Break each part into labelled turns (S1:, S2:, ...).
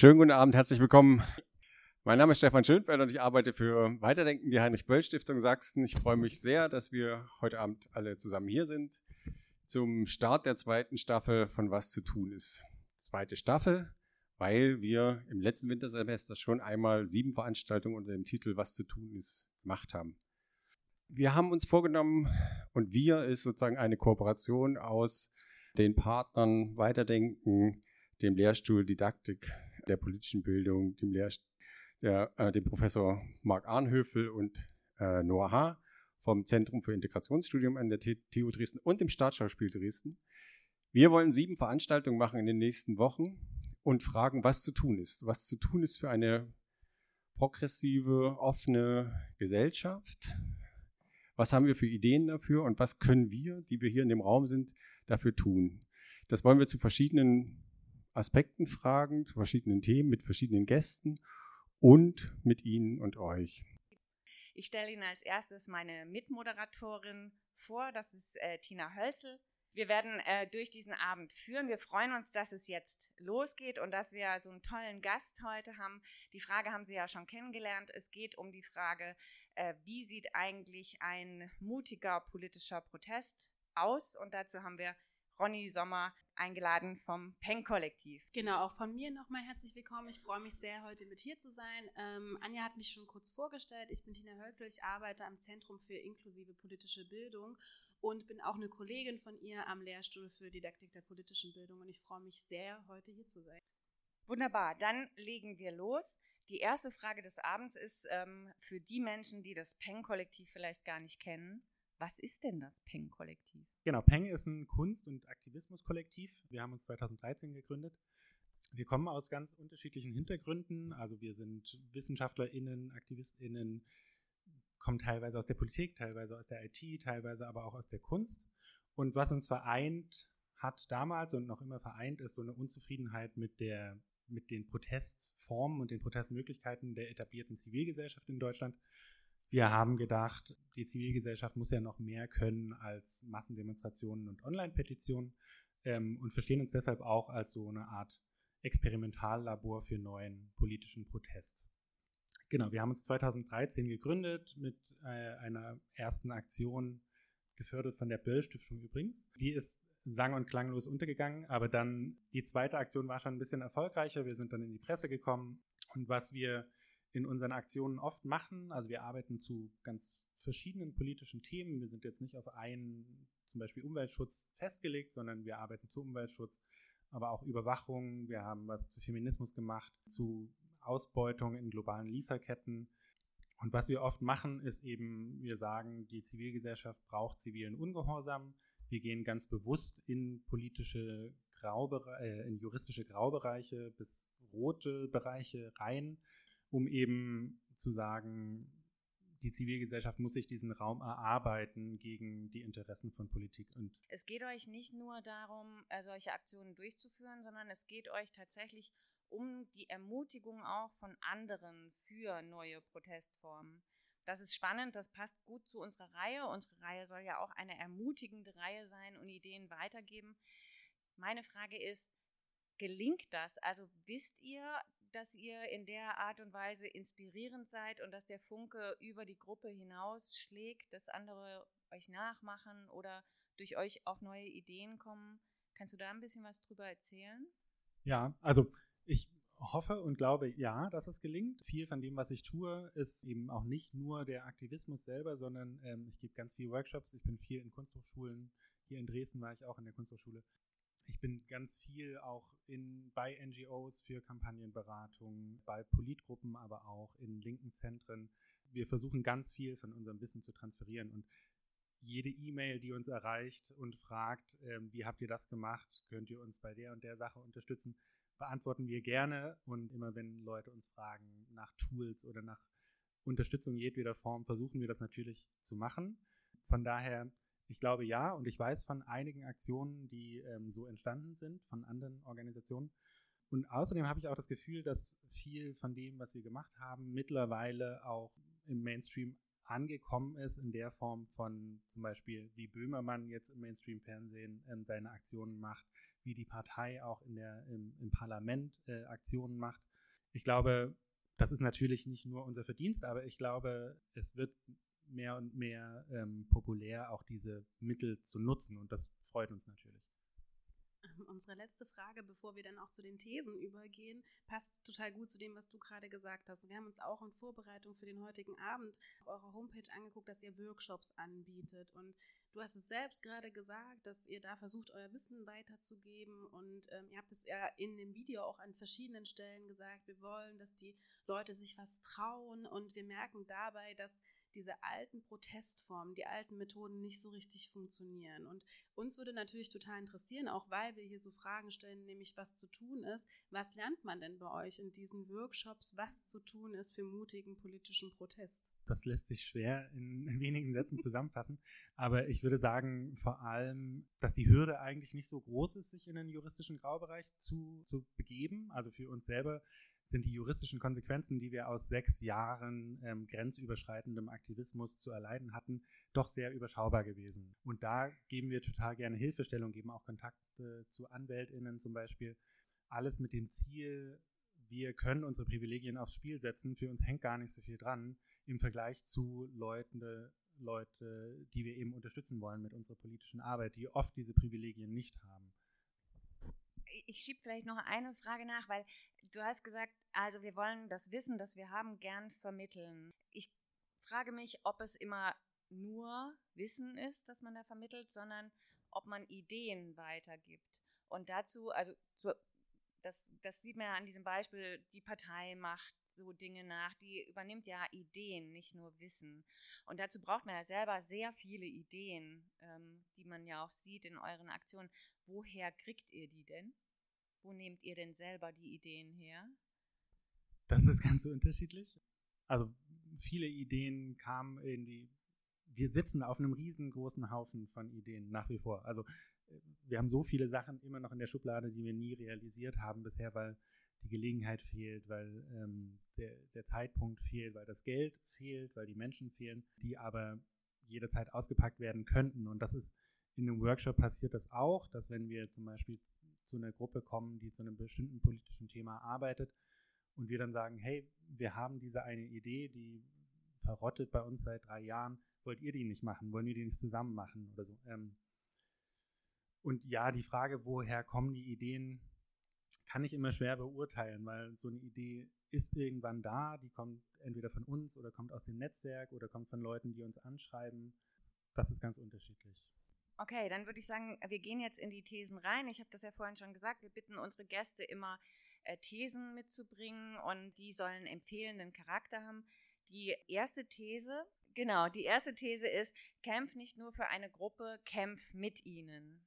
S1: Schönen guten Abend, herzlich willkommen. Mein Name ist Stefan Schönfeld und ich arbeite für Weiterdenken, die Heinrich-Böll-Stiftung Sachsen. Ich freue mich sehr, dass wir heute Abend alle zusammen hier sind zum Start der zweiten Staffel von Was zu tun ist. Zweite Staffel, weil wir im letzten Wintersemester schon einmal sieben Veranstaltungen unter dem Titel Was zu tun ist gemacht haben. Wir haben uns vorgenommen und wir ist sozusagen eine Kooperation aus den Partnern Weiterdenken, dem Lehrstuhl Didaktik der politischen Bildung, dem, Lehr der, äh, dem Professor Marc Arnhöfel und äh, Noah H. vom Zentrum für Integrationsstudium an der TU Dresden und dem Staatsschauspiel Dresden. Wir wollen sieben Veranstaltungen machen in den nächsten Wochen und fragen, was zu tun ist. Was zu tun ist für eine progressive, offene Gesellschaft. Was haben wir für Ideen dafür und was können wir, die wir hier in dem Raum sind, dafür tun? Das wollen wir zu verschiedenen Aspekten fragen, zu verschiedenen Themen, mit verschiedenen Gästen und mit Ihnen und euch.
S2: Ich stelle Ihnen als erstes meine Mitmoderatorin vor, das ist äh, Tina Hölzel. Wir werden äh, durch diesen Abend führen. Wir freuen uns, dass es jetzt losgeht und dass wir so einen tollen Gast heute haben. Die Frage haben Sie ja schon kennengelernt. Es geht um die Frage, äh, wie sieht eigentlich ein mutiger politischer Protest aus? Und dazu haben wir Ronny Sommer eingeladen vom Peng-Kollektiv.
S3: Genau, auch von mir nochmal herzlich willkommen. Ich freue mich sehr, heute mit hier zu sein. Ähm, Anja hat mich schon kurz vorgestellt. Ich bin Tina Hölzel, ich arbeite am Zentrum für inklusive politische Bildung und bin auch eine Kollegin von ihr am Lehrstuhl für Didaktik der politischen Bildung und ich freue mich sehr, heute hier zu sein.
S2: Wunderbar, dann legen wir los. Die erste Frage des Abends ist ähm, für die Menschen, die das Peng-Kollektiv vielleicht gar nicht kennen. Was ist denn das Peng-Kollektiv?
S4: Genau, Peng ist ein Kunst- und Aktivismus-Kollektiv. Wir haben uns 2013 gegründet. Wir kommen aus ganz unterschiedlichen Hintergründen. Also wir sind WissenschaftlerInnen, AktivistInnen, kommen teilweise aus der Politik, teilweise aus der IT, teilweise aber auch aus der Kunst. Und was uns vereint hat damals und noch immer vereint, ist so eine Unzufriedenheit mit der mit den Protestformen und den Protestmöglichkeiten der etablierten Zivilgesellschaft in Deutschland. Wir haben gedacht, die Zivilgesellschaft muss ja noch mehr können als Massendemonstrationen und Online-Petitionen ähm, und verstehen uns deshalb auch als so eine Art Experimentallabor für neuen politischen Protest. Genau, wir haben uns 2013 gegründet mit äh, einer ersten Aktion, gefördert von der Böll Stiftung übrigens. Die ist sang- und klanglos untergegangen, aber dann die zweite Aktion war schon ein bisschen erfolgreicher. Wir sind dann in die Presse gekommen und was wir in unseren Aktionen oft machen. Also wir arbeiten zu ganz verschiedenen politischen Themen. Wir sind jetzt nicht auf einen, zum Beispiel Umweltschutz festgelegt, sondern wir arbeiten zu Umweltschutz, aber auch Überwachung. Wir haben was zu Feminismus gemacht, zu Ausbeutung in globalen Lieferketten. Und was wir oft machen, ist eben, wir sagen, die Zivilgesellschaft braucht zivilen Ungehorsam. Wir gehen ganz bewusst in politische Graubereiche, äh, in juristische Graubereiche bis rote Bereiche rein um eben zu sagen, die Zivilgesellschaft muss sich diesen Raum erarbeiten gegen die Interessen von Politik. Und
S2: es geht euch nicht nur darum, äh, solche Aktionen durchzuführen, sondern es geht euch tatsächlich um die Ermutigung auch von anderen für neue Protestformen. Das ist spannend, das passt gut zu unserer Reihe. Unsere Reihe soll ja auch eine ermutigende Reihe sein und Ideen weitergeben. Meine Frage ist, gelingt das? Also wisst ihr, dass ihr in der Art und Weise inspirierend seid und dass der Funke über die Gruppe hinaus schlägt, dass andere euch nachmachen oder durch euch auf neue Ideen kommen. Kannst du da ein bisschen was drüber erzählen?
S4: Ja, also ich hoffe und glaube, ja, dass es gelingt. Viel von dem, was ich tue, ist eben auch nicht nur der Aktivismus selber, sondern ähm, ich gebe ganz viele Workshops. Ich bin viel in Kunsthochschulen. Hier in Dresden war ich auch in der Kunsthochschule ich bin ganz viel auch in, bei NGOs für Kampagnenberatung, bei Politgruppen, aber auch in linken Zentren. Wir versuchen ganz viel von unserem Wissen zu transferieren und jede E-Mail, die uns erreicht und fragt, ähm, wie habt ihr das gemacht, könnt ihr uns bei der und der Sache unterstützen, beantworten wir gerne. Und immer wenn Leute uns fragen nach Tools oder nach Unterstützung jedweder Form, versuchen wir das natürlich zu machen. Von daher ich glaube ja und ich weiß von einigen Aktionen, die ähm, so entstanden sind, von anderen Organisationen. Und außerdem habe ich auch das Gefühl, dass viel von dem, was wir gemacht haben, mittlerweile auch im Mainstream angekommen ist, in der Form von zum Beispiel, wie Böhmermann jetzt im Mainstream-Fernsehen ähm, seine Aktionen macht, wie die Partei auch in der, im, im Parlament äh, Aktionen macht. Ich glaube, das ist natürlich nicht nur unser Verdienst, aber ich glaube, es wird mehr und mehr ähm, populär, auch diese Mittel zu nutzen und das freut uns natürlich.
S3: Ähm, unsere letzte Frage, bevor wir dann auch zu den Thesen übergehen, passt total gut zu dem, was du gerade gesagt hast. Wir haben uns auch in Vorbereitung für den heutigen Abend auf eurer Homepage angeguckt, dass ihr Workshops anbietet. Und du hast es selbst gerade gesagt, dass ihr da versucht, euer Wissen weiterzugeben. Und ähm, ihr habt es ja in dem Video auch an verschiedenen Stellen gesagt, wir wollen, dass die Leute sich was trauen. Und wir merken dabei, dass diese alten Protestformen, die alten Methoden nicht so richtig funktionieren. Und uns würde natürlich total interessieren, auch weil wir hier so Fragen stellen, nämlich was zu tun ist. Was lernt man denn bei euch in diesen Workshops, was zu tun ist für mutigen politischen Protest?
S4: Das lässt sich schwer in wenigen Sätzen zusammenfassen. Aber ich würde sagen, vor allem, dass die Hürde eigentlich nicht so groß ist, sich in den juristischen Graubereich zu, zu begeben. Also für uns selber sind die juristischen Konsequenzen, die wir aus sechs Jahren ähm, grenzüberschreitendem Aktivismus zu erleiden hatten, doch sehr überschaubar gewesen. Und da geben wir total gerne Hilfestellung, geben auch Kontakte zu AnwältInnen zum Beispiel. Alles mit dem Ziel, wir können unsere Privilegien aufs Spiel setzen. Für uns hängt gar nicht so viel dran im Vergleich zu Leuten, Leute, die wir eben unterstützen wollen mit unserer politischen Arbeit, die oft diese Privilegien nicht haben
S2: ich schiebe vielleicht noch eine Frage nach, weil du hast gesagt, also wir wollen das Wissen, das wir haben, gern vermitteln. Ich frage mich, ob es immer nur Wissen ist, das man da vermittelt, sondern ob man Ideen weitergibt. Und dazu, also so, das, das sieht man ja an diesem Beispiel, die Partei macht so Dinge nach, die übernimmt ja Ideen, nicht nur Wissen. Und dazu braucht man ja selber sehr viele Ideen, ähm, die man ja auch sieht in euren Aktionen. Woher kriegt ihr die denn? Wo nehmt ihr denn selber die Ideen her?
S4: Das ist ganz so unterschiedlich. Also viele Ideen kamen in die. Wir sitzen auf einem riesengroßen Haufen von Ideen nach wie vor. Also wir haben so viele Sachen immer noch in der Schublade, die wir nie realisiert haben bisher, weil die Gelegenheit fehlt, weil ähm, der, der Zeitpunkt fehlt, weil das Geld fehlt, weil die Menschen fehlen, die aber jederzeit ausgepackt werden könnten. Und das ist in einem Workshop passiert das auch, dass wenn wir zum Beispiel zu einer Gruppe kommen, die zu einem bestimmten politischen Thema arbeitet und wir dann sagen, hey, wir haben diese eine Idee, die verrottet bei uns seit drei Jahren, wollt ihr die nicht machen, wollen wir die nicht zusammen machen oder so. Ähm, und ja, die Frage, woher kommen die Ideen, kann ich immer schwer beurteilen, weil so eine Idee ist irgendwann da, die kommt entweder von uns oder kommt aus dem Netzwerk oder kommt von Leuten, die uns anschreiben. Das ist ganz unterschiedlich.
S2: Okay, dann würde ich sagen, wir gehen jetzt in die Thesen rein. Ich habe das ja vorhin schon gesagt, wir bitten unsere Gäste immer äh, Thesen mitzubringen und die sollen empfehlenden Charakter haben. Die erste These, genau, die erste These ist, kämpf nicht nur für eine Gruppe, kämpf mit ihnen.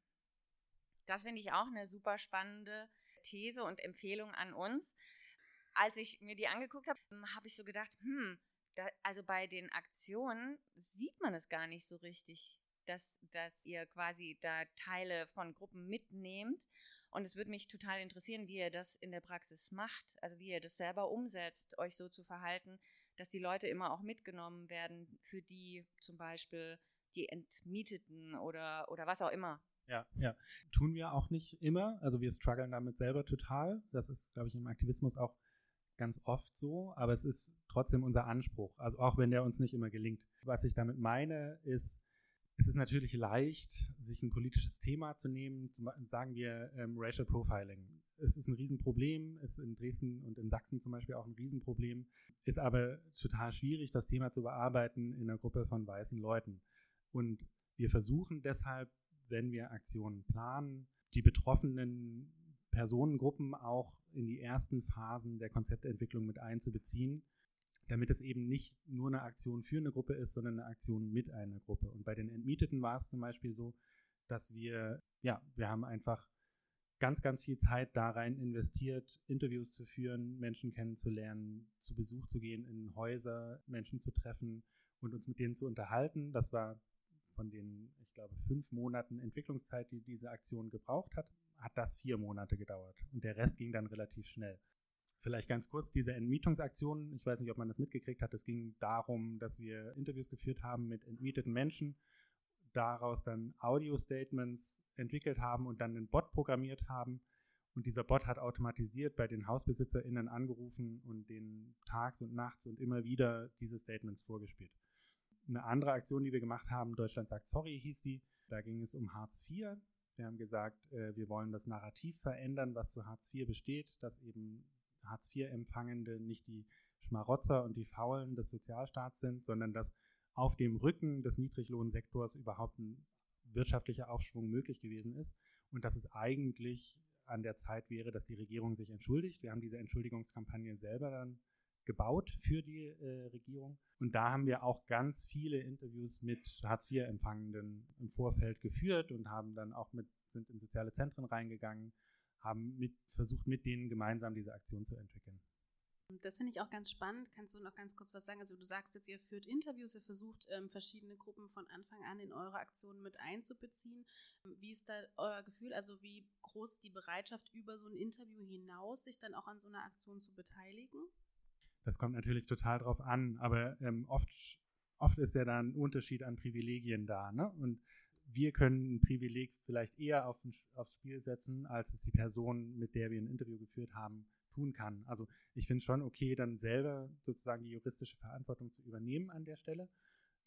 S2: Das finde ich auch eine super spannende These und Empfehlung an uns. Als ich mir die angeguckt habe, habe ich so gedacht, hm, da, also bei den Aktionen sieht man es gar nicht so richtig dass, dass ihr quasi da Teile von Gruppen mitnehmt. Und es würde mich total interessieren, wie ihr das in der Praxis macht, also wie ihr das selber umsetzt, euch so zu verhalten, dass die Leute immer auch mitgenommen werden, für die zum Beispiel die Entmieteten oder, oder was auch immer.
S4: Ja, ja. Tun wir auch nicht immer. Also wir strugglen damit selber total. Das ist, glaube ich, im Aktivismus auch ganz oft so. Aber es ist trotzdem unser Anspruch. Also auch wenn der uns nicht immer gelingt. Was ich damit meine, ist, es ist natürlich leicht, sich ein politisches Thema zu nehmen, zum, sagen wir ähm, Racial Profiling. Es ist ein Riesenproblem, ist in Dresden und in Sachsen zum Beispiel auch ein Riesenproblem, ist aber total schwierig, das Thema zu bearbeiten in einer Gruppe von weißen Leuten. Und wir versuchen deshalb, wenn wir Aktionen planen, die betroffenen Personengruppen auch in die ersten Phasen der Konzeptentwicklung mit einzubeziehen damit es eben nicht nur eine Aktion für eine Gruppe ist, sondern eine Aktion mit einer Gruppe. Und bei den Entmieteten war es zum Beispiel so, dass wir, ja, wir haben einfach ganz, ganz viel Zeit da rein investiert, Interviews zu führen, Menschen kennenzulernen, zu Besuch zu gehen in Häuser, Menschen zu treffen und uns mit denen zu unterhalten. Das war von den, ich glaube, fünf Monaten Entwicklungszeit, die diese Aktion gebraucht hat, hat das vier Monate gedauert. Und der Rest ging dann relativ schnell. Vielleicht ganz kurz diese Entmietungsaktion. Ich weiß nicht, ob man das mitgekriegt hat. Es ging darum, dass wir Interviews geführt haben mit entmieteten Menschen, daraus dann Audio-Statements entwickelt haben und dann einen Bot programmiert haben. Und dieser Bot hat automatisiert bei den HausbesitzerInnen angerufen und denen tags und nachts und immer wieder diese Statements vorgespielt. Eine andere Aktion, die wir gemacht haben, Deutschland sagt sorry, hieß die. Da ging es um Hartz IV. Wir haben gesagt, äh, wir wollen das Narrativ verändern, was zu Hartz IV besteht, dass eben Hartz IV-Empfangende nicht die Schmarotzer und die Faulen des Sozialstaats sind, sondern dass auf dem Rücken des Niedriglohnsektors überhaupt ein wirtschaftlicher Aufschwung möglich gewesen ist und dass es eigentlich an der Zeit wäre, dass die Regierung sich entschuldigt. Wir haben diese Entschuldigungskampagne selber dann gebaut für die äh, Regierung. Und da haben wir auch ganz viele Interviews mit Hartz-IV-Empfangenden im Vorfeld geführt und haben dann auch mit, sind in soziale Zentren reingegangen, haben mit, versucht, mit denen gemeinsam diese Aktion zu entwickeln.
S3: Das finde ich auch ganz spannend. Kannst du noch ganz kurz was sagen? Also du sagst jetzt, ihr führt Interviews, ihr versucht ähm, verschiedene Gruppen von Anfang an in eure Aktionen mit einzubeziehen. Wie ist da euer Gefühl? Also wie groß ist die Bereitschaft, über so ein Interview hinaus sich dann auch an so einer Aktion zu beteiligen?
S4: Das kommt natürlich total drauf an, aber ähm, oft, oft ist ja da ein Unterschied an Privilegien da. Ne? Und wir können ein Privileg vielleicht eher auf, aufs Spiel setzen, als es die Person, mit der wir ein Interview geführt haben, tun kann. Also ich finde es schon okay, dann selber sozusagen die juristische Verantwortung zu übernehmen an der Stelle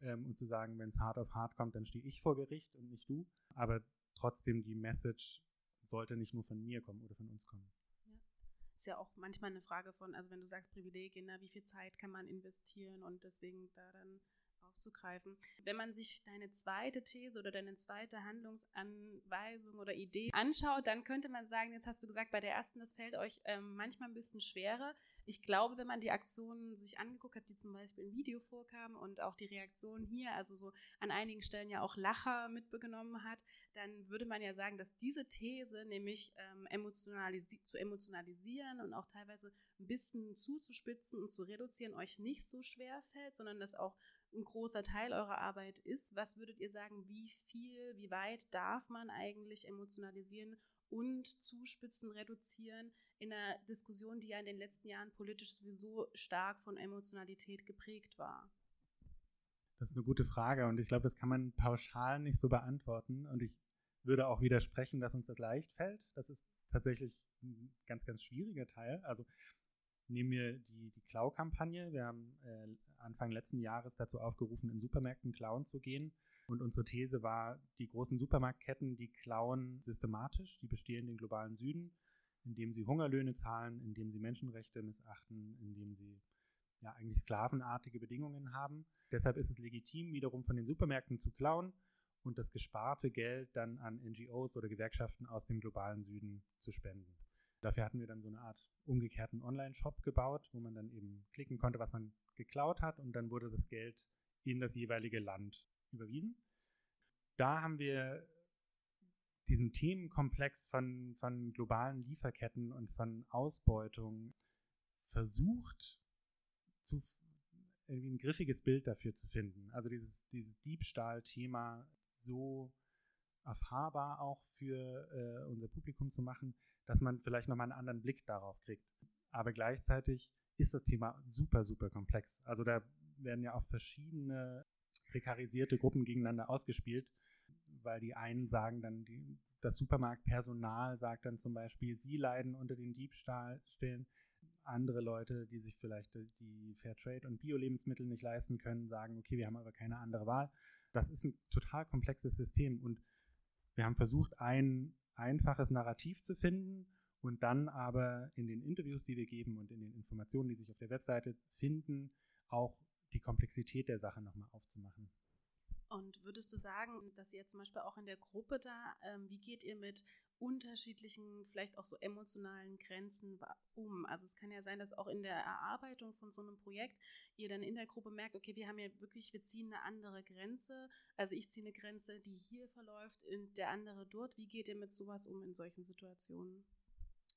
S4: ähm, und zu sagen, wenn es hart auf hart kommt, dann stehe ich vor Gericht und nicht du. Aber trotzdem die Message sollte nicht nur von mir kommen oder von uns kommen.
S3: Ja. Ist ja auch manchmal eine Frage von, also wenn du sagst Privilegien, na, wie viel Zeit kann man investieren und deswegen da dann aufzugreifen. Wenn man sich deine zweite These oder deine zweite Handlungsanweisung oder Idee anschaut, dann könnte man sagen, jetzt hast du gesagt, bei der ersten, das fällt euch ähm, manchmal ein bisschen schwerer. Ich glaube, wenn man die Aktionen sich angeguckt hat, die zum Beispiel im Video vorkamen und auch die Reaktionen hier, also so an einigen Stellen ja auch Lacher mitbenommen hat, dann würde man ja sagen, dass diese These, nämlich ähm, emotionalisi zu emotionalisieren und auch teilweise ein bisschen zuzuspitzen und zu reduzieren, euch nicht so schwer fällt, sondern dass auch ein großer Teil eurer Arbeit ist. Was würdet ihr sagen, wie viel, wie weit darf man eigentlich emotionalisieren und zuspitzen, reduzieren in einer Diskussion, die ja in den letzten Jahren politisch sowieso stark von Emotionalität geprägt war?
S4: Das ist eine gute Frage und ich glaube, das kann man pauschal nicht so beantworten und ich würde auch widersprechen, dass uns das leicht fällt. Das ist tatsächlich ein ganz, ganz schwieriger Teil. Also nehmen wir die, die Klau-Kampagne. Wir haben äh, Anfang letzten Jahres dazu aufgerufen, in Supermärkten klauen zu gehen. Und unsere These war, die großen Supermarktketten, die klauen systematisch, die bestehlen den globalen Süden, indem sie Hungerlöhne zahlen, indem sie Menschenrechte missachten, indem sie ja eigentlich sklavenartige Bedingungen haben. Deshalb ist es legitim, wiederum von den Supermärkten zu klauen und das gesparte Geld dann an NGOs oder Gewerkschaften aus dem globalen Süden zu spenden. Dafür hatten wir dann so eine Art umgekehrten Online-Shop gebaut, wo man dann eben klicken konnte, was man geklaut hat und dann wurde das Geld in das jeweilige Land überwiesen. Da haben wir diesen Themenkomplex von, von globalen Lieferketten und von Ausbeutung versucht, zu, irgendwie ein griffiges Bild dafür zu finden. Also dieses, dieses Diebstahl-Thema so erfahrbar auch für äh, unser Publikum zu machen, dass man vielleicht nochmal einen anderen Blick darauf kriegt. Aber gleichzeitig ist das Thema super, super komplex. Also da werden ja auch verschiedene prekarisierte Gruppen gegeneinander ausgespielt, weil die einen sagen dann, die, das Supermarktpersonal sagt dann zum Beispiel, sie leiden unter den Diebstahlstellen. Andere Leute, die sich vielleicht die Fairtrade- und Bio-Lebensmittel nicht leisten können, sagen, okay, wir haben aber keine andere Wahl. Das ist ein total komplexes System und wir haben versucht, ein einfaches Narrativ zu finden und dann aber in den Interviews, die wir geben und in den Informationen, die sich auf der Webseite finden, auch die Komplexität der Sache nochmal aufzumachen.
S3: Und würdest du sagen, dass ihr zum Beispiel auch in der Gruppe da, ähm, wie geht ihr mit unterschiedlichen, vielleicht auch so emotionalen Grenzen um? Also es kann ja sein, dass auch in der Erarbeitung von so einem Projekt ihr dann in der Gruppe merkt, okay, wir haben ja wirklich, wir ziehen eine andere Grenze. Also ich ziehe eine Grenze, die hier verläuft, und der andere dort. Wie geht ihr mit sowas um in solchen Situationen?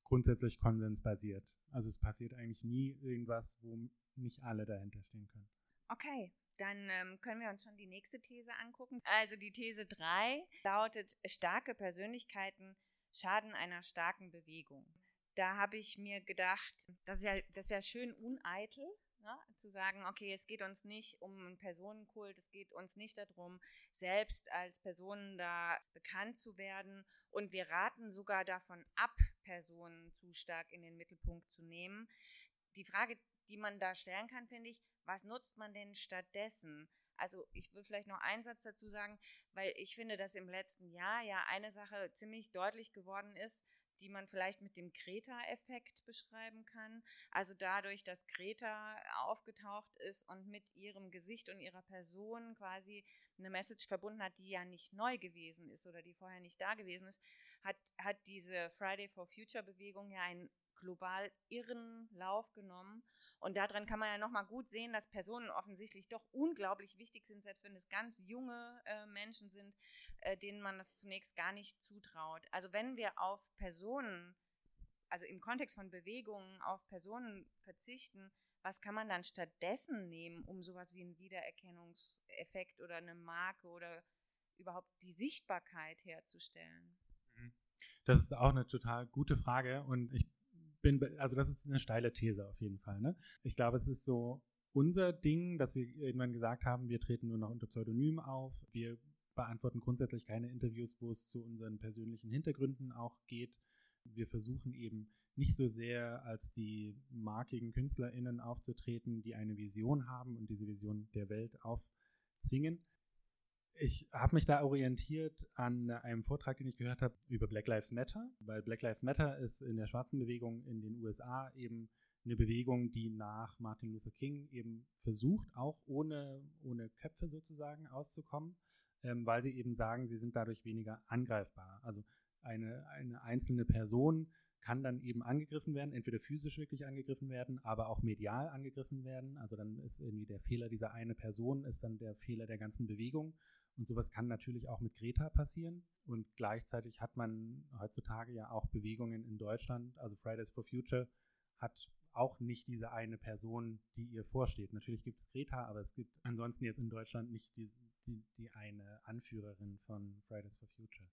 S4: Grundsätzlich konsensbasiert. Also es passiert eigentlich nie irgendwas, wo nicht alle dahinter stehen können.
S2: Okay, dann ähm, können wir uns schon die nächste These angucken. Also die These 3 lautet, starke Persönlichkeiten schaden einer starken Bewegung. Da habe ich mir gedacht, das ist ja, das ist ja schön uneitel, Ne? zu sagen, okay, es geht uns nicht um einen Personenkult, es geht uns nicht darum, selbst als Personen da bekannt zu werden und wir raten sogar davon ab, Personen zu stark in den Mittelpunkt zu nehmen. Die Frage, die man da stellen kann, finde ich, was nutzt man denn stattdessen? Also ich will vielleicht noch einen Satz dazu sagen, weil ich finde, dass im letzten Jahr ja eine Sache ziemlich deutlich geworden ist, die man vielleicht mit dem Greta-Effekt beschreiben kann. Also dadurch, dass Greta aufgetaucht ist und mit ihrem Gesicht und ihrer Person quasi eine Message verbunden hat, die ja nicht neu gewesen ist oder die vorher nicht da gewesen ist, hat, hat diese Friday for Future Bewegung ja einen global irren Lauf genommen. Und daran kann man ja nochmal gut sehen, dass Personen offensichtlich doch unglaublich wichtig sind, selbst wenn es ganz junge äh, Menschen sind, äh, denen man das zunächst gar nicht zutraut. Also wenn wir auf Personen, also im Kontext von Bewegungen auf Personen verzichten, was kann man dann stattdessen nehmen, um sowas wie einen Wiedererkennungseffekt oder eine Marke oder überhaupt die Sichtbarkeit herzustellen?
S4: Mhm. Das ist auch eine total gute Frage und ich bin, also das ist eine steile These auf jeden Fall. Ne? Ich glaube, es ist so unser Ding, dass wir irgendwann gesagt haben, wir treten nur noch unter Pseudonym auf. Wir beantworten grundsätzlich keine Interviews, wo es zu unseren persönlichen Hintergründen auch geht. Wir versuchen eben nicht so sehr als die markigen KünstlerInnen aufzutreten, die eine Vision haben und diese Vision der Welt aufzwingen, ich habe mich da orientiert an einem Vortrag, den ich gehört habe über Black Lives Matter, weil Black Lives Matter ist in der schwarzen Bewegung in den USA eben eine Bewegung, die nach Martin Luther King eben versucht, auch ohne, ohne Köpfe sozusagen auszukommen, ähm, weil sie eben sagen, sie sind dadurch weniger angreifbar. Also eine, eine einzelne Person kann dann eben angegriffen werden, entweder physisch wirklich angegriffen werden, aber auch medial angegriffen werden. Also dann ist irgendwie der Fehler dieser eine Person, ist dann der Fehler der ganzen Bewegung. Und sowas kann natürlich auch mit Greta passieren. Und gleichzeitig hat man heutzutage ja auch Bewegungen in Deutschland. Also Fridays for Future hat auch nicht diese eine Person, die ihr vorsteht. Natürlich gibt es Greta, aber es gibt ansonsten jetzt in Deutschland nicht die, die, die eine Anführerin von Fridays for Future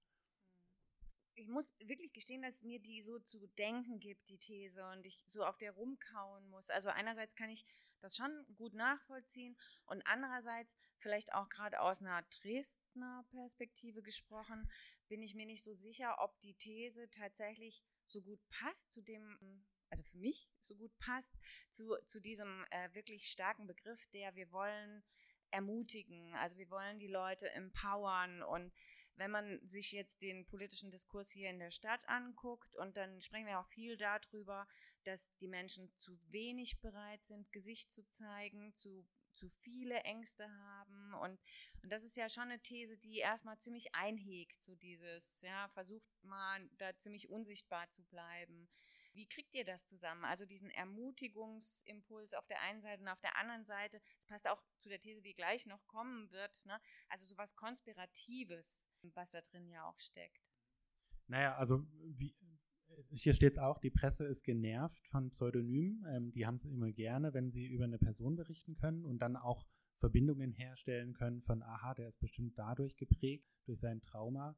S2: ich muss wirklich gestehen, dass mir die so zu denken gibt, die These, und ich so auf der rumkauen muss. Also einerseits kann ich das schon gut nachvollziehen. Und andererseits vielleicht auch gerade aus einer Dresdner Perspektive gesprochen, bin ich mir nicht so sicher, ob die These tatsächlich so gut passt zu dem, also für mich so gut passt, zu, zu diesem äh, wirklich starken Begriff, der wir wollen ermutigen, also wir wollen die Leute empowern und wenn man sich jetzt den politischen Diskurs hier in der Stadt anguckt, und dann sprechen wir auch viel darüber, dass die Menschen zu wenig bereit sind, Gesicht zu zeigen, zu, zu viele Ängste haben. Und, und das ist ja schon eine These, die erstmal ziemlich einhegt, so dieses, ja, versucht mal da ziemlich unsichtbar zu bleiben. Wie kriegt ihr das zusammen? Also diesen Ermutigungsimpuls auf der einen Seite und auf der anderen Seite, das passt auch zu der These, die gleich noch kommen wird, ne? also sowas Konspiratives was da drin ja auch steckt.
S4: Naja, also wie, hier steht es auch, die Presse ist genervt von Pseudonymen. Ähm, die haben es immer gerne, wenn sie über eine Person berichten können und dann auch Verbindungen herstellen können von, aha, der ist bestimmt dadurch geprägt, durch sein Trauma.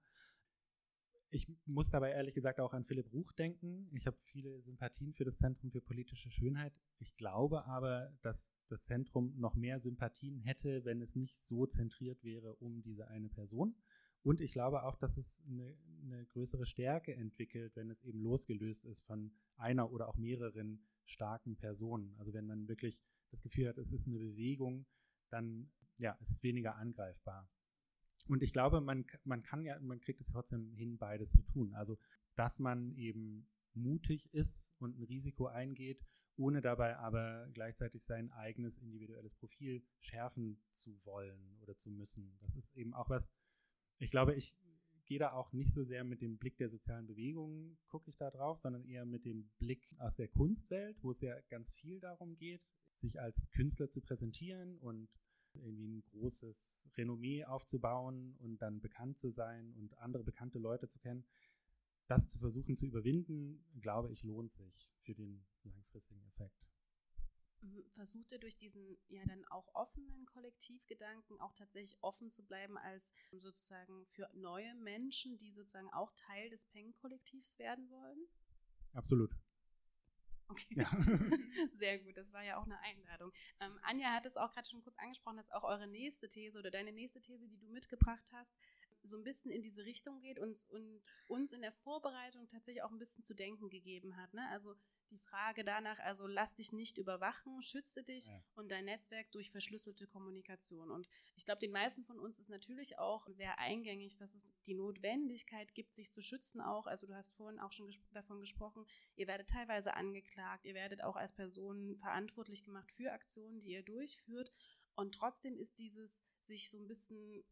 S4: Ich muss dabei ehrlich gesagt auch an Philipp Ruch denken. Ich habe viele Sympathien für das Zentrum für politische Schönheit. Ich glaube aber, dass das Zentrum noch mehr Sympathien hätte, wenn es nicht so zentriert wäre um diese eine Person. Und ich glaube auch, dass es eine, eine, größere Stärke entwickelt, wenn es eben losgelöst ist von einer oder auch mehreren starken Personen. Also wenn man wirklich das Gefühl hat, es ist eine Bewegung, dann ja, es ist weniger angreifbar. Und ich glaube, man, man kann ja, man kriegt es trotzdem hin, beides zu tun. Also, dass man eben mutig ist und ein Risiko eingeht, ohne dabei aber gleichzeitig sein eigenes individuelles Profil schärfen zu wollen oder zu müssen. Das ist eben auch was, ich glaube, ich gehe da auch nicht so sehr mit dem Blick der sozialen Bewegungen, gucke ich da drauf, sondern eher mit dem Blick aus der Kunstwelt, wo es ja ganz viel darum geht, sich als Künstler zu präsentieren und irgendwie ein großes Renommee aufzubauen und dann bekannt zu sein und andere bekannte Leute zu kennen. Das zu versuchen zu überwinden, glaube ich, lohnt sich für den langfristigen Effekt.
S3: Versucht ihr durch diesen ja dann auch offenen Kollektivgedanken auch tatsächlich offen zu bleiben als sozusagen für neue Menschen, die sozusagen auch Teil des Peng-Kollektivs werden wollen?
S4: Absolut.
S3: Okay, ja. sehr gut. Das war ja auch eine Einladung. Ähm, Anja hat es auch gerade schon kurz angesprochen, dass auch eure nächste These oder deine nächste These, die du mitgebracht hast, so ein bisschen in diese Richtung geht und, und uns in der Vorbereitung tatsächlich auch ein bisschen zu denken gegeben hat. Ne? Also die Frage danach, also lass dich nicht überwachen, schütze dich ja. und dein Netzwerk durch verschlüsselte Kommunikation. Und ich glaube, den meisten von uns ist natürlich auch sehr eingängig, dass es die Notwendigkeit gibt, sich zu schützen auch. Also du hast vorhin auch schon ges davon gesprochen, ihr werdet teilweise angeklagt, ihr werdet auch als Person verantwortlich gemacht für Aktionen, die ihr durchführt. Und trotzdem ist dieses sich so ein bisschen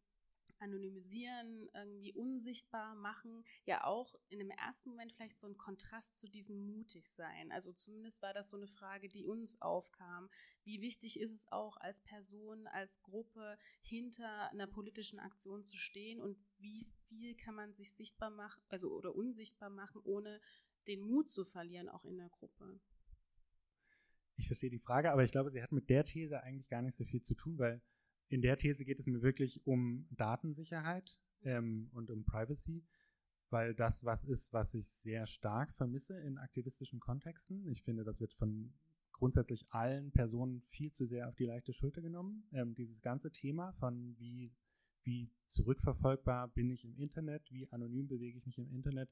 S3: anonymisieren, irgendwie unsichtbar machen, ja auch in dem ersten Moment vielleicht so ein Kontrast zu diesem mutig sein. Also zumindest war das so eine Frage, die uns aufkam. Wie wichtig ist es auch als Person, als Gruppe hinter einer politischen Aktion zu stehen und wie viel kann man sich sichtbar machen, also oder unsichtbar machen, ohne den Mut zu verlieren, auch in der Gruppe?
S4: Ich verstehe die Frage, aber ich glaube, sie hat mit der These eigentlich gar nicht so viel zu tun, weil in der These geht es mir wirklich um Datensicherheit ähm, und um Privacy, weil das was ist, was ich sehr stark vermisse in aktivistischen Kontexten. Ich finde, das wird von grundsätzlich allen Personen viel zu sehr auf die leichte Schulter genommen. Ähm, dieses ganze Thema von wie, wie zurückverfolgbar bin ich im Internet, wie anonym bewege ich mich im Internet,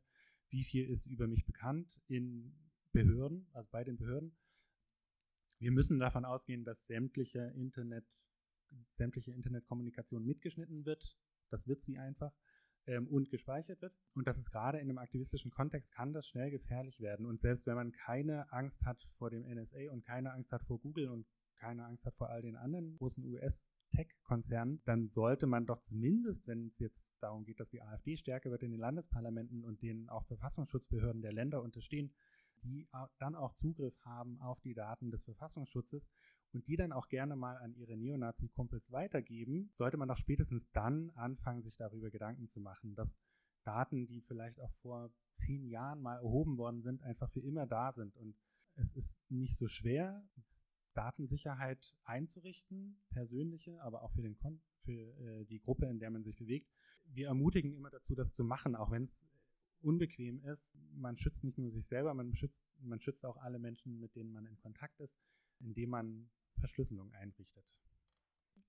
S4: wie viel ist über mich bekannt in Behörden, also bei den Behörden. Wir müssen davon ausgehen, dass sämtliche Internet sämtliche Internetkommunikation mitgeschnitten wird. Das wird sie einfach. Ähm, und gespeichert wird. Und das ist gerade in einem aktivistischen Kontext, kann das schnell gefährlich werden. Und selbst wenn man keine Angst hat vor dem NSA und keine Angst hat vor Google und keine Angst hat vor all den anderen großen US-Tech-Konzernen, dann sollte man doch zumindest, wenn es jetzt darum geht, dass die AfD stärker wird in den Landesparlamenten und denen auch Verfassungsschutzbehörden der Länder unterstehen, die dann auch Zugriff haben auf die Daten des Verfassungsschutzes und die dann auch gerne mal an ihre Neonazi-Kumpels weitergeben, sollte man doch spätestens dann anfangen, sich darüber Gedanken zu machen, dass Daten, die vielleicht auch vor zehn Jahren mal erhoben worden sind, einfach für immer da sind. Und es ist nicht so schwer, Datensicherheit einzurichten, persönliche, aber auch für, den Kon für äh, die Gruppe, in der man sich bewegt. Wir ermutigen immer dazu, das zu machen, auch wenn es unbequem ist. Man schützt nicht nur sich selber, man schützt, man schützt auch alle Menschen, mit denen man in Kontakt ist, indem man Verschlüsselung einrichtet.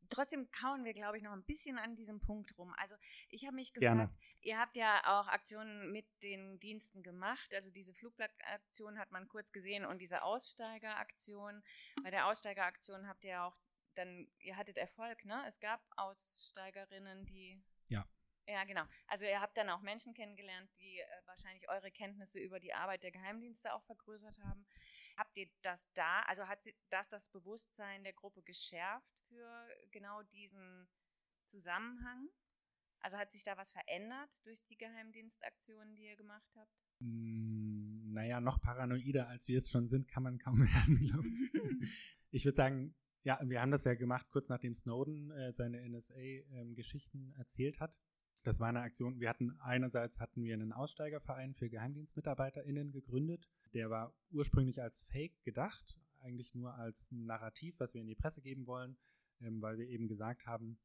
S2: Trotzdem kauen wir, glaube ich, noch ein bisschen an diesem Punkt rum. Also ich habe mich
S4: gefragt, Gerne.
S2: ihr habt ja auch Aktionen mit den Diensten gemacht. Also diese Flugblattaktion hat man kurz gesehen und diese Aussteigeraktion. Bei der Aussteigeraktion habt ihr auch dann, ihr hattet Erfolg, ne? Es gab Aussteigerinnen, die.
S4: Ja.
S2: Ja, genau. Also ihr habt dann auch Menschen kennengelernt, die äh, wahrscheinlich eure Kenntnisse über die Arbeit der Geheimdienste auch vergrößert haben. Habt ihr das da, also hat das das Bewusstsein der Gruppe geschärft für genau diesen Zusammenhang? Also hat sich da was verändert durch die Geheimdienstaktionen, die ihr gemacht habt?
S4: Mm, naja, noch paranoider als wir es schon sind, kann man kaum werden, glaube ich. ich würde sagen, ja, wir haben das ja gemacht, kurz nachdem Snowden äh, seine NSA-Geschichten ähm, erzählt hat. Das war eine Aktion. Wir hatten einerseits hatten wir einen Aussteigerverein für GeheimdienstmitarbeiterInnen gegründet. Der war ursprünglich als Fake gedacht, eigentlich nur als Narrativ, was wir in die Presse geben wollen, ähm, weil wir eben gesagt haben,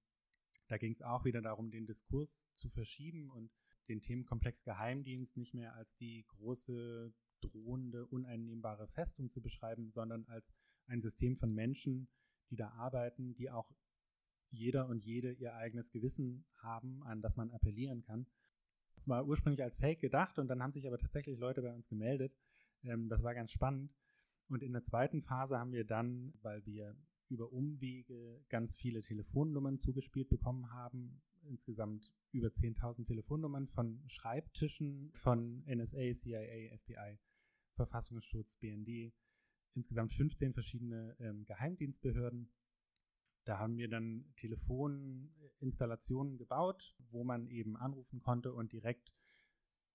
S4: da ging es auch wieder darum, den Diskurs zu verschieben und den Themenkomplex Geheimdienst nicht mehr als die große, drohende, uneinnehmbare Festung zu beschreiben, sondern als ein System von Menschen, die da arbeiten, die auch jeder und jede ihr eigenes Gewissen haben, an das man appellieren kann. Es war ursprünglich als Fake gedacht und dann haben sich aber tatsächlich Leute bei uns gemeldet. Ähm, das war ganz spannend. Und in der zweiten Phase haben wir dann, weil wir über Umwege ganz viele Telefonnummern zugespielt bekommen haben, insgesamt über 10.000 Telefonnummern von Schreibtischen von NSA, CIA, FBI, Verfassungsschutz, BND, insgesamt 15 verschiedene ähm, Geheimdienstbehörden da haben wir dann Telefoninstallationen gebaut, wo man eben anrufen konnte und direkt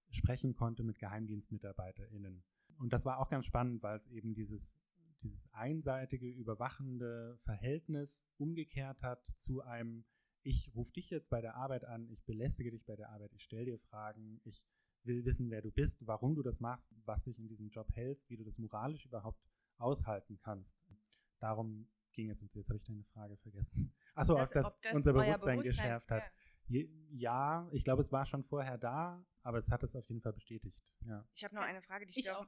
S4: sprechen konnte mit GeheimdienstmitarbeiterInnen. Und das war auch ganz spannend, weil es eben dieses, dieses einseitige, überwachende Verhältnis umgekehrt hat zu einem, ich rufe dich jetzt bei der Arbeit an, ich belästige dich bei der Arbeit, ich stelle dir Fragen, ich will wissen, wer du bist, warum du das machst, was dich in diesem Job hältst, wie du das moralisch überhaupt aushalten kannst. Darum ging es uns jetzt? Habe ich deine Frage vergessen. Achso, ob das, das unser Bewusstsein, Bewusstsein, geschärft hat. Ja. ja, ich glaube, es war schon vorher da, aber es hat es auf jeden Fall bestätigt. Ja.
S2: Ich habe noch eine Frage, die ich,
S3: ich auch.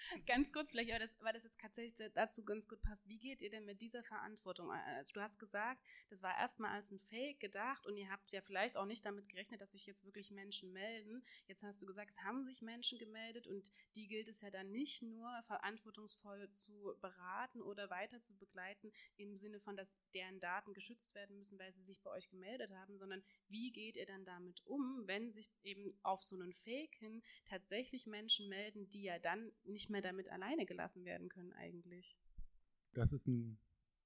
S3: ganz kurz vielleicht, weil das, weil das jetzt tatsächlich dazu ganz gut passt. Wie geht ihr denn mit dieser Verantwortung? Also du hast gesagt, das war erstmal als ein Fake gedacht und ihr habt ja vielleicht auch nicht damit gerechnet, dass sich jetzt wirklich Menschen melden. Jetzt hast du gesagt, es haben sich Menschen gemeldet und die gilt es ja dann nicht nur verantwortungsvoll zu beraten oder weiter zu begleiten im Sinne von, dass deren Daten geschützt werden müssen, weil sie sich bei euch gemeldet haben, sondern wie geht ihr dann damit um, wenn sich eben auf so einen Fake hin tatsächlich Menschen melden, die ja dann nicht mehr damit alleine gelassen werden können eigentlich?
S4: Das ist ein,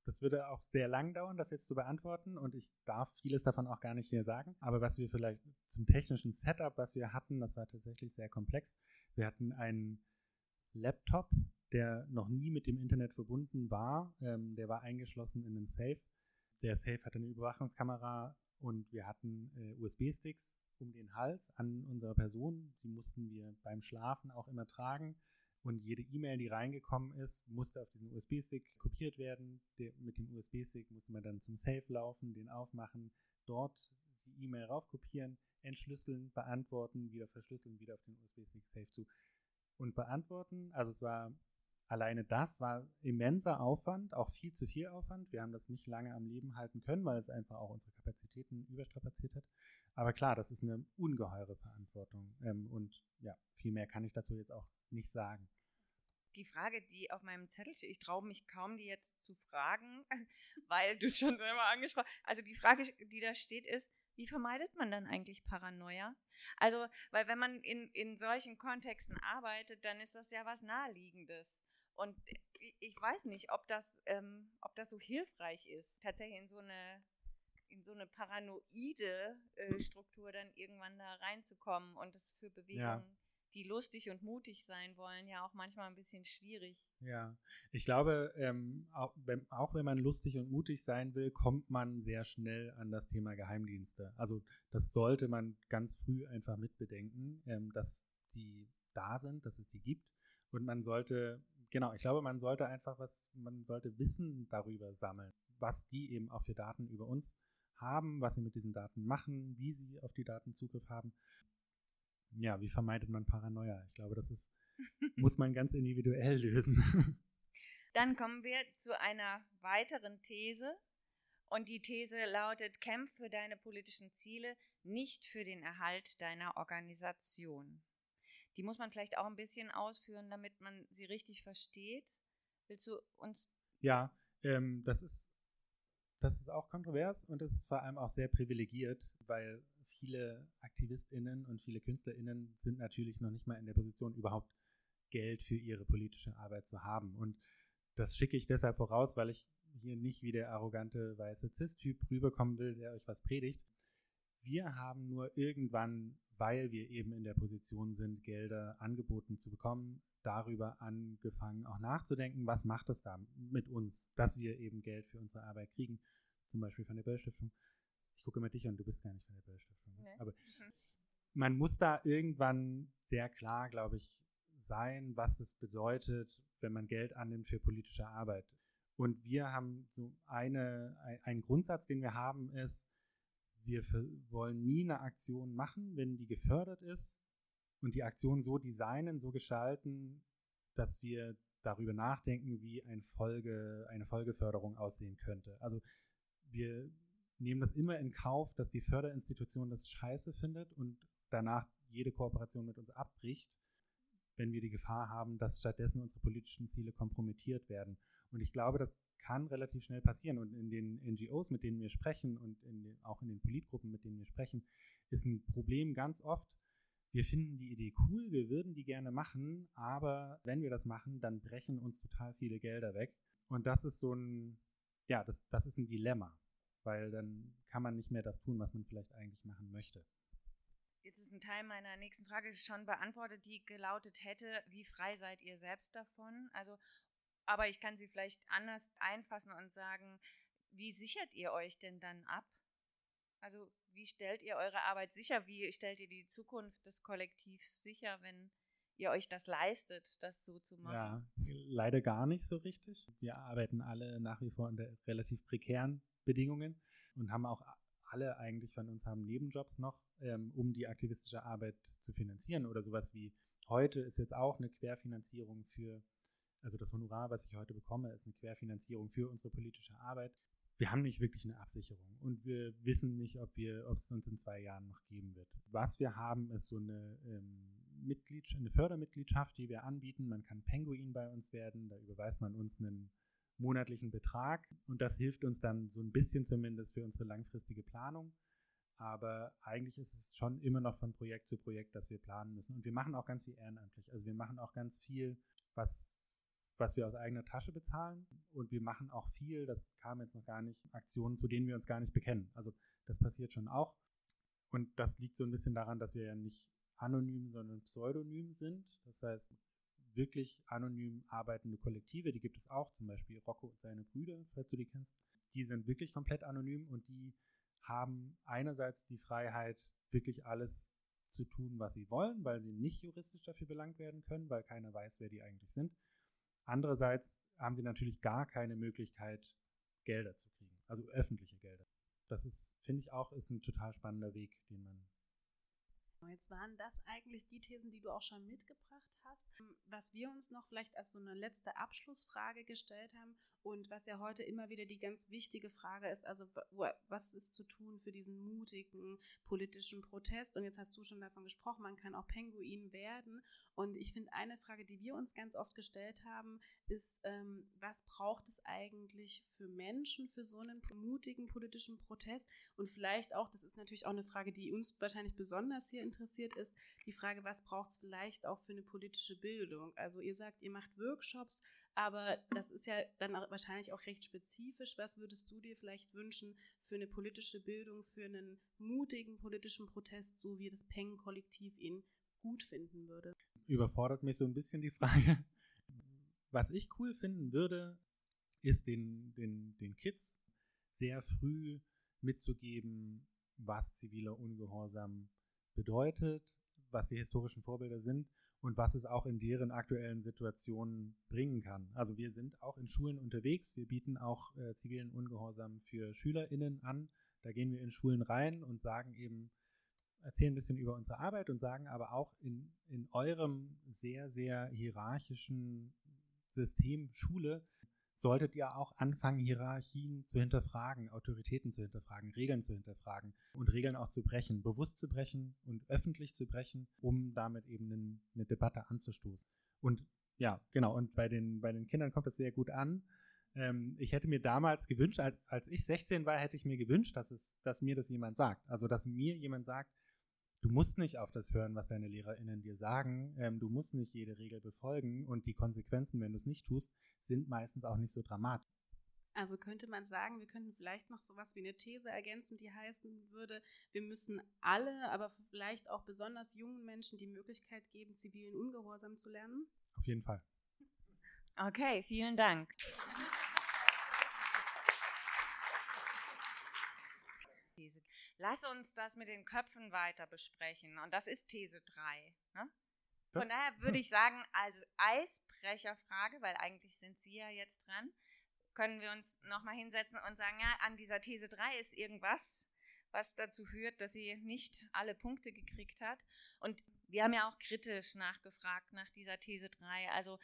S4: das würde auch sehr lang dauern, das jetzt zu beantworten und ich darf vieles davon auch gar nicht hier sagen. Aber was wir vielleicht zum technischen Setup, was wir hatten, das war tatsächlich sehr komplex. Wir hatten einen Laptop, der noch nie mit dem Internet verbunden war. Ähm, der war eingeschlossen in einen Safe. Der Safe hatte eine Überwachungskamera und wir hatten äh, USB-Sticks um den Hals an unserer Person. Die mussten wir beim Schlafen auch immer tragen. Und jede E-Mail, die reingekommen ist, musste auf diesen USB-Stick kopiert werden. Der, mit dem USB-Stick musste man dann zum Safe laufen, den aufmachen, dort die E-Mail raufkopieren, entschlüsseln, beantworten, wieder verschlüsseln, wieder auf den USB-Stick Safe zu und beantworten. Also es war alleine das war immenser Aufwand, auch viel zu viel Aufwand. Wir haben das nicht lange am Leben halten können, weil es einfach auch unsere Kapazitäten überstrapaziert hat. Aber klar, das ist eine ungeheure Verantwortung. Ähm, und ja, viel mehr kann ich dazu jetzt auch nicht sagen.
S2: Die Frage, die auf meinem Zettel steht, ich traue mich kaum, die jetzt zu fragen, weil du schon selber angesprochen hast. Also die Frage, die da steht, ist, wie vermeidet man dann eigentlich Paranoia? Also, weil wenn man in, in solchen Kontexten arbeitet, dann ist das ja was Naheliegendes. Und ich weiß nicht, ob das, ähm, ob das so hilfreich ist, tatsächlich in so eine, in so eine paranoide äh, Struktur dann irgendwann da reinzukommen und das für Bewegungen, ja. Die lustig und mutig sein wollen, ja auch manchmal ein bisschen schwierig.
S4: Ja, ich glaube, ähm, auch, wenn, auch wenn man lustig und mutig sein will, kommt man sehr schnell an das Thema Geheimdienste. Also das sollte man ganz früh einfach mitbedenken, ähm, dass die da sind, dass es die gibt. Und man sollte Genau, ich glaube, man sollte einfach was, man sollte Wissen darüber sammeln, was die eben auch für Daten über uns haben, was sie mit diesen Daten machen, wie sie auf die Daten Zugriff haben. Ja, wie vermeidet man Paranoia? Ich glaube, das ist, muss man ganz individuell lösen.
S2: Dann kommen wir zu einer weiteren These. Und die These lautet, kämpf für deine politischen Ziele, nicht für den Erhalt deiner Organisation. Die muss man vielleicht auch ein bisschen ausführen, damit man sie richtig versteht. Willst du uns.
S4: Ja, ähm, das ist das ist auch kontrovers und das ist vor allem auch sehr privilegiert, weil viele AktivistInnen und viele KünstlerInnen sind natürlich noch nicht mal in der Position, überhaupt Geld für ihre politische Arbeit zu haben. Und das schicke ich deshalb voraus, weil ich hier nicht wie der arrogante weiße Cis-Typ rüberkommen will, der euch was predigt. Wir haben nur irgendwann weil wir eben in der Position sind, Gelder angeboten zu bekommen, darüber angefangen auch nachzudenken, was macht es da mit uns, dass wir eben Geld für unsere Arbeit kriegen, zum Beispiel von der Böll-Stiftung. Ich gucke immer dich an, du bist gar nicht von der Böll-Stiftung. Nee. Aber mhm. man muss da irgendwann sehr klar, glaube ich, sein, was es bedeutet, wenn man Geld annimmt für politische Arbeit. Und wir haben so eine, ein Grundsatz, den wir haben, ist, wir wollen nie eine Aktion machen, wenn die gefördert ist und die Aktion so designen, so gestalten, dass wir darüber nachdenken, wie ein Folge, eine Folgeförderung aussehen könnte. Also wir nehmen das immer in Kauf, dass die Förderinstitution das scheiße findet und danach jede Kooperation mit uns abbricht, wenn wir die Gefahr haben, dass stattdessen unsere politischen Ziele kompromittiert werden. Und ich glaube, dass kann relativ schnell passieren. Und in den NGOs, mit denen wir sprechen und in den, auch in den Politgruppen, mit denen wir sprechen, ist ein Problem ganz oft, wir finden die Idee cool, wir würden die gerne machen, aber wenn wir das machen, dann brechen uns total viele Gelder weg. Und das ist so ein, ja, das, das ist ein Dilemma, weil dann kann man nicht mehr das tun, was man vielleicht eigentlich machen möchte.
S2: Jetzt ist ein Teil meiner nächsten Frage schon beantwortet, die gelautet hätte, wie frei seid ihr selbst davon? Also aber ich kann sie vielleicht anders einfassen und sagen, wie sichert ihr euch denn dann ab? Also wie stellt ihr eure Arbeit sicher? Wie stellt ihr die Zukunft des Kollektivs sicher, wenn ihr euch das leistet, das so zu machen?
S4: Ja, leider gar nicht so richtig. Wir arbeiten alle nach wie vor unter relativ prekären Bedingungen und haben auch alle eigentlich von uns haben Nebenjobs noch, ähm, um die aktivistische Arbeit zu finanzieren oder sowas wie heute ist jetzt auch eine Querfinanzierung für, also das Honorar, was ich heute bekomme, ist eine Querfinanzierung für unsere politische Arbeit. Wir haben nicht wirklich eine Absicherung und wir wissen nicht, ob wir, ob es uns in zwei Jahren noch geben wird. Was wir haben, ist so eine ähm, Mitgliedschaft, eine Fördermitgliedschaft, die wir anbieten. Man kann Penguin bei uns werden, da überweist man uns einen monatlichen Betrag und das hilft uns dann so ein bisschen zumindest für unsere langfristige Planung. Aber eigentlich ist es schon immer noch von Projekt zu Projekt, dass wir planen müssen. Und wir machen auch ganz viel ehrenamtlich. Also wir machen auch ganz viel, was, was wir aus eigener Tasche bezahlen. Und wir machen auch viel, das kam jetzt noch gar nicht, Aktionen, zu denen wir uns gar nicht bekennen. Also das passiert schon auch. Und das liegt so ein bisschen daran, dass wir ja nicht anonym, sondern pseudonym sind. Das heißt, wirklich anonym arbeitende Kollektive, die gibt es auch, zum Beispiel Rocco und seine Brüder, falls du die kennst. Die sind wirklich komplett anonym und die haben einerseits die Freiheit, wirklich alles zu tun, was sie wollen, weil sie nicht juristisch dafür belangt werden können, weil keiner weiß, wer die eigentlich sind. Andererseits haben sie natürlich gar keine Möglichkeit, Gelder zu kriegen, also öffentliche Gelder. Das ist, finde ich auch, ist ein total spannender Weg, den man
S3: Jetzt waren das eigentlich die Thesen, die du auch schon mitgebracht hast. Was wir uns noch vielleicht als so eine letzte Abschlussfrage gestellt haben und was ja heute immer wieder die ganz wichtige Frage ist, also was ist zu tun für diesen mutigen politischen Protest? Und jetzt hast du schon davon gesprochen, man kann auch Penguin werden. Und ich finde, eine Frage, die wir uns ganz oft gestellt haben, ist, ähm, was braucht es eigentlich für Menschen für so einen mutigen politischen Protest? Und vielleicht auch, das ist natürlich auch eine Frage, die uns wahrscheinlich besonders hier interessiert, ist die Frage, was braucht es vielleicht auch für eine politische Bildung? Also ihr sagt, ihr macht Workshops, aber das ist ja dann wahrscheinlich auch recht spezifisch. Was würdest du dir vielleicht wünschen für eine politische Bildung, für einen mutigen politischen Protest, so wie das Peng-Kollektiv ihn gut finden würde?
S4: Überfordert mich so ein bisschen die Frage. Was ich cool finden würde, ist den, den, den Kids sehr früh mitzugeben, was ziviler Ungehorsam bedeutet, was die historischen Vorbilder sind und was es auch in deren aktuellen Situationen bringen kann. Also wir sind auch in Schulen unterwegs. Wir bieten auch äh, zivilen Ungehorsam für SchülerInnen an. Da gehen wir in Schulen rein und sagen eben, erzählen ein bisschen über unsere Arbeit und sagen aber auch in, in eurem sehr, sehr hierarchischen System Schule solltet ihr auch anfangen, Hierarchien zu hinterfragen, Autoritäten zu hinterfragen, Regeln zu hinterfragen und Regeln auch zu brechen, bewusst zu brechen und öffentlich zu brechen, um damit eben eine, Debatte anzustoßen. Und ja, genau, und bei den, bei den Kindern kommt das sehr gut an. Ähm, ich hätte mir damals gewünscht, als, als ich 16 war, hätte ich mir gewünscht, dass, es, dass mir das jemand sagt. Also, dass mir jemand sagt, du musst nicht auf das hören, was deine LehrerInnen dir sagen. Ähm, du musst nicht jede Regel befolgen und die Konsequenzen, wenn du es nicht tust, sind meistens auch nicht so dramatisch.
S3: Also könnte man sagen, wir könnten vielleicht noch sowas wie eine These ergänzen, die heißen würde, wir müssen alle, aber vielleicht auch besonders jungen Menschen die Möglichkeit geben, zivilen Ungehorsam zu lernen?
S4: Auf jeden Fall.
S2: Okay, vielen Dank. Lass uns das mit den Köpfen weiter besprechen. Und das ist These 3. Ne? Von daher würde ich sagen, als Eisbrecherfrage, weil eigentlich sind Sie ja jetzt dran, können wir uns nochmal hinsetzen und sagen, ja, an dieser These 3 ist irgendwas, was dazu führt, dass sie nicht alle Punkte gekriegt hat. Und wir haben ja auch kritisch nachgefragt nach dieser These 3. Also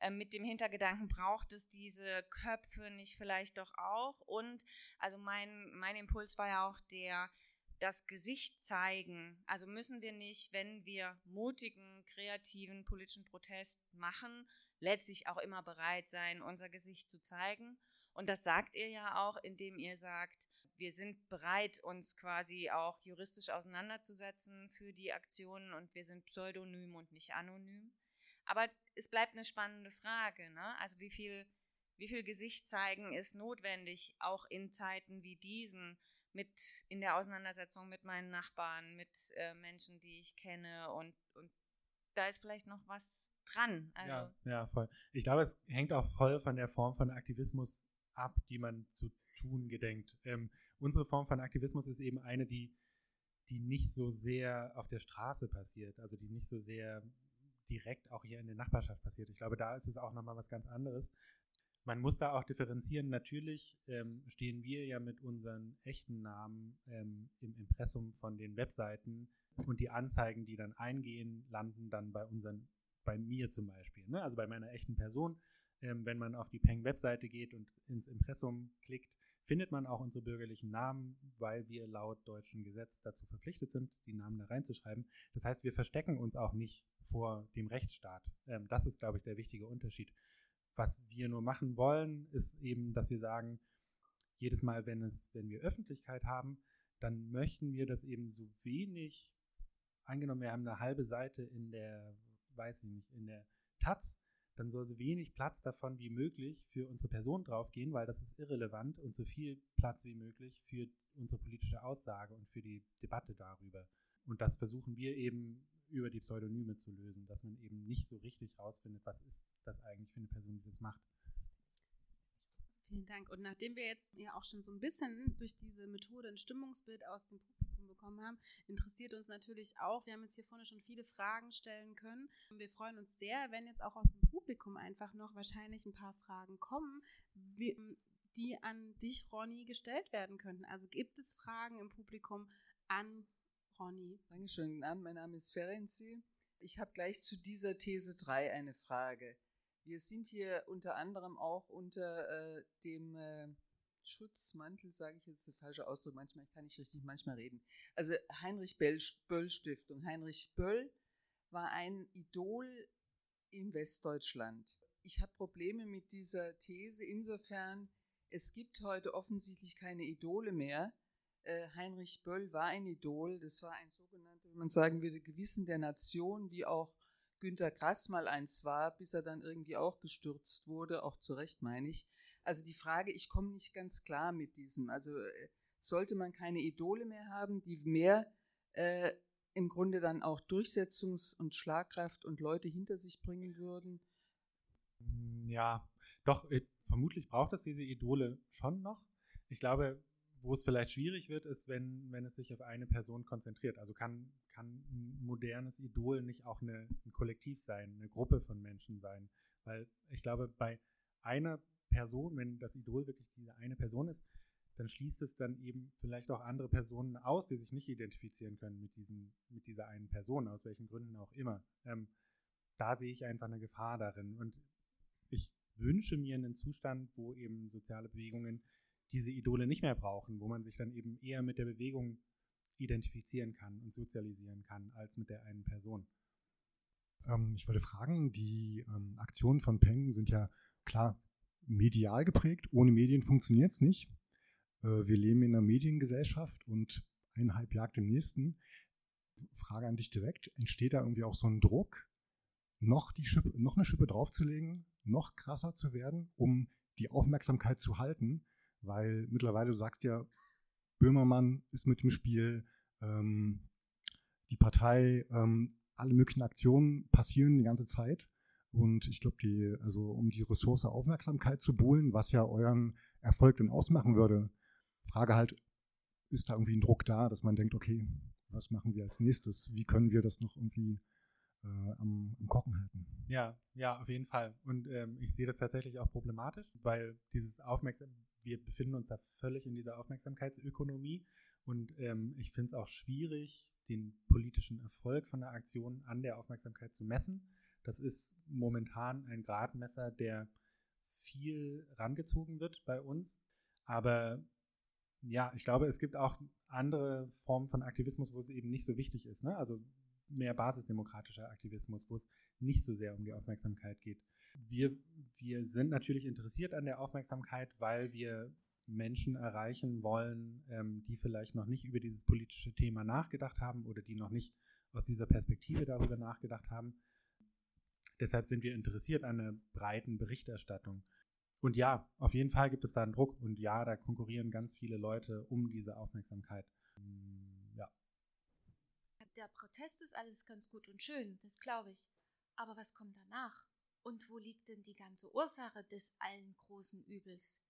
S2: ähm, mit dem Hintergedanken, braucht es diese Köpfe nicht vielleicht doch auch? Und also mein, mein Impuls war ja auch der, das Gesicht zeigen. Also müssen wir nicht, wenn wir mutigen, kreativen politischen Protest machen, letztlich auch immer bereit sein, unser Gesicht zu zeigen. Und das sagt ihr ja auch, indem ihr sagt, wir sind bereit, uns quasi auch juristisch auseinanderzusetzen für die Aktionen und wir sind pseudonym und nicht anonym. Aber es bleibt eine spannende Frage. Ne? Also wie viel, wie viel Gesicht zeigen ist notwendig, auch in Zeiten wie diesen, mit in der Auseinandersetzung mit meinen Nachbarn, mit äh, Menschen, die ich kenne und, und da ist vielleicht noch was dran.
S4: Also ja, ja, voll. Ich glaube, es hängt auch voll von der Form von Aktivismus ab, die man zu tun gedenkt. Ähm, unsere Form von Aktivismus ist eben eine, die, die nicht so sehr auf der Straße passiert, also die nicht so sehr direkt auch hier in der Nachbarschaft passiert. Ich glaube, da ist es auch nochmal was ganz anderes. Man muss da auch differenzieren. Natürlich ähm, stehen wir ja mit unseren echten Namen ähm, im Impressum von den Webseiten Und die Anzeigen, die dann eingehen, landen dann bei unseren, bei mir zum Beispiel, ne? also bei meiner echten Person. Ähm, wenn man auf die Peng-Webseite geht und ins Impressum klickt, findet man auch unsere bürgerlichen Namen, weil wir laut deutschem Gesetz dazu verpflichtet sind, die Namen da reinzuschreiben. Das heißt, wir verstecken uns auch nicht vor dem Rechtsstaat. Ähm, das ist, glaube ich, der wichtige Unterschied. Was wir nur machen wollen, ist eben, dass wir sagen, jedes Mal, wenn es, wenn wir Öffentlichkeit haben, dann möchten wir das eben so wenig, angenommen, wir haben eine halbe Seite in der, weiß ich nicht, in der Taz, dann soll so wenig Platz davon wie möglich für unsere Person draufgehen, weil das ist irrelevant und so viel Platz wie möglich für unsere politische Aussage und für die Debatte darüber. Und das versuchen wir eben über die Pseudonyme zu lösen, dass man eben nicht so richtig rausfindet, was ist das eigentlich für eine Person, die das macht.
S3: Vielen Dank. Und nachdem wir jetzt ja auch schon so ein bisschen durch diese Methode ein Stimmungsbild aus dem Publikum bekommen haben, interessiert uns natürlich auch, wir haben jetzt hier vorne schon viele Fragen stellen können. Wir freuen uns sehr, wenn jetzt auch aus dem Publikum einfach noch wahrscheinlich ein paar Fragen kommen, die an dich, Ronny, gestellt werden könnten. Also gibt es Fragen im Publikum an Ronny?
S5: Dankeschön. Mein Name ist Ferenzi. Ich habe gleich zu dieser These 3 eine Frage. Wir sind hier unter anderem auch unter äh, dem äh, Schutzmantel, sage ich jetzt der falsche Ausdruck, manchmal kann ich richtig manchmal reden. Also Heinrich Böll Stiftung. Heinrich Böll war ein Idol in Westdeutschland. Ich habe Probleme mit dieser These insofern, es gibt heute offensichtlich keine Idole mehr. Äh, Heinrich Böll war ein Idol, das war ein sogenannter, wenn man sagen würde, Gewissen der Nation, wie auch Günter Grass mal eins war, bis er dann irgendwie auch gestürzt wurde, auch zu Recht meine ich. Also die Frage, ich komme nicht ganz klar mit diesem. Also äh, sollte man keine Idole mehr haben, die mehr äh, im Grunde dann auch Durchsetzungs- und Schlagkraft und Leute hinter sich bringen würden?
S4: Hm, ja, doch, äh, vermutlich braucht es diese Idole schon noch. Ich glaube, wo es vielleicht schwierig wird, ist, wenn, wenn es sich auf eine Person konzentriert. Also kann, kann ein modernes Idol nicht auch eine, ein Kollektiv sein, eine Gruppe von Menschen sein. Weil ich glaube, bei einer Person, wenn das Idol wirklich diese eine Person ist, dann schließt es dann eben vielleicht auch andere Personen aus, die sich nicht identifizieren können mit, diesem, mit dieser einen Person, aus welchen Gründen auch immer. Ähm, da sehe ich einfach eine Gefahr darin. Und ich wünsche mir einen Zustand, wo eben soziale Bewegungen diese Idole nicht mehr brauchen, wo man sich dann eben eher mit der Bewegung identifizieren kann und sozialisieren kann, als mit der einen Person.
S6: Ähm, ich wollte fragen, die ähm, Aktionen von Peng sind ja klar medial geprägt. Ohne Medien funktioniert es nicht. Äh, wir leben in einer Mediengesellschaft und ein Hype jagt dem nächsten. Frage an dich direkt, entsteht da irgendwie auch so ein Druck, noch, die Schippe, noch eine Schippe draufzulegen, noch krasser zu werden, um die Aufmerksamkeit zu halten? weil mittlerweile, du sagst ja, Böhmermann ist mit dem Spiel, ähm, die Partei, ähm, alle möglichen Aktionen passieren die ganze Zeit. Und ich glaube, die, also um die Ressource Aufmerksamkeit zu buhlen, was ja euren Erfolg denn ausmachen würde, Frage halt, ist da irgendwie ein Druck da, dass man denkt, okay, was machen wir als nächstes? Wie können wir das noch irgendwie äh, am, am, Kochen halten?
S4: Ja, ja, auf jeden Fall. Und ähm, ich sehe das tatsächlich auch problematisch, weil dieses Aufmerksam, wir befinden uns da völlig in dieser Aufmerksamkeitsökonomie und ähm, ich finde es auch schwierig, den politischen Erfolg von der Aktion an der Aufmerksamkeit zu messen. Das ist momentan ein Gradmesser, der viel rangezogen wird bei uns. Aber ja, ich glaube, es gibt auch andere Formen von Aktivismus, wo es eben nicht so wichtig ist. Ne? Also mehr basisdemokratischer Aktivismus, wo es nicht so sehr um die Aufmerksamkeit geht. Wir, wir sind natürlich interessiert an der Aufmerksamkeit, weil wir Menschen erreichen wollen, ähm, die vielleicht noch nicht über dieses politische Thema nachgedacht haben oder die noch nicht aus dieser Perspektive darüber nachgedacht haben. Deshalb sind wir interessiert an einer breiten Berichterstattung. Und ja, auf jeden Fall gibt es da einen Druck und ja, da konkurrieren ganz viele Leute um diese Aufmerksamkeit. Ja.
S7: Der Protest ist alles ganz gut und schön, das glaube ich. Aber was kommt danach? Und wo liegt denn die ganze Ursache des allen großen Übels?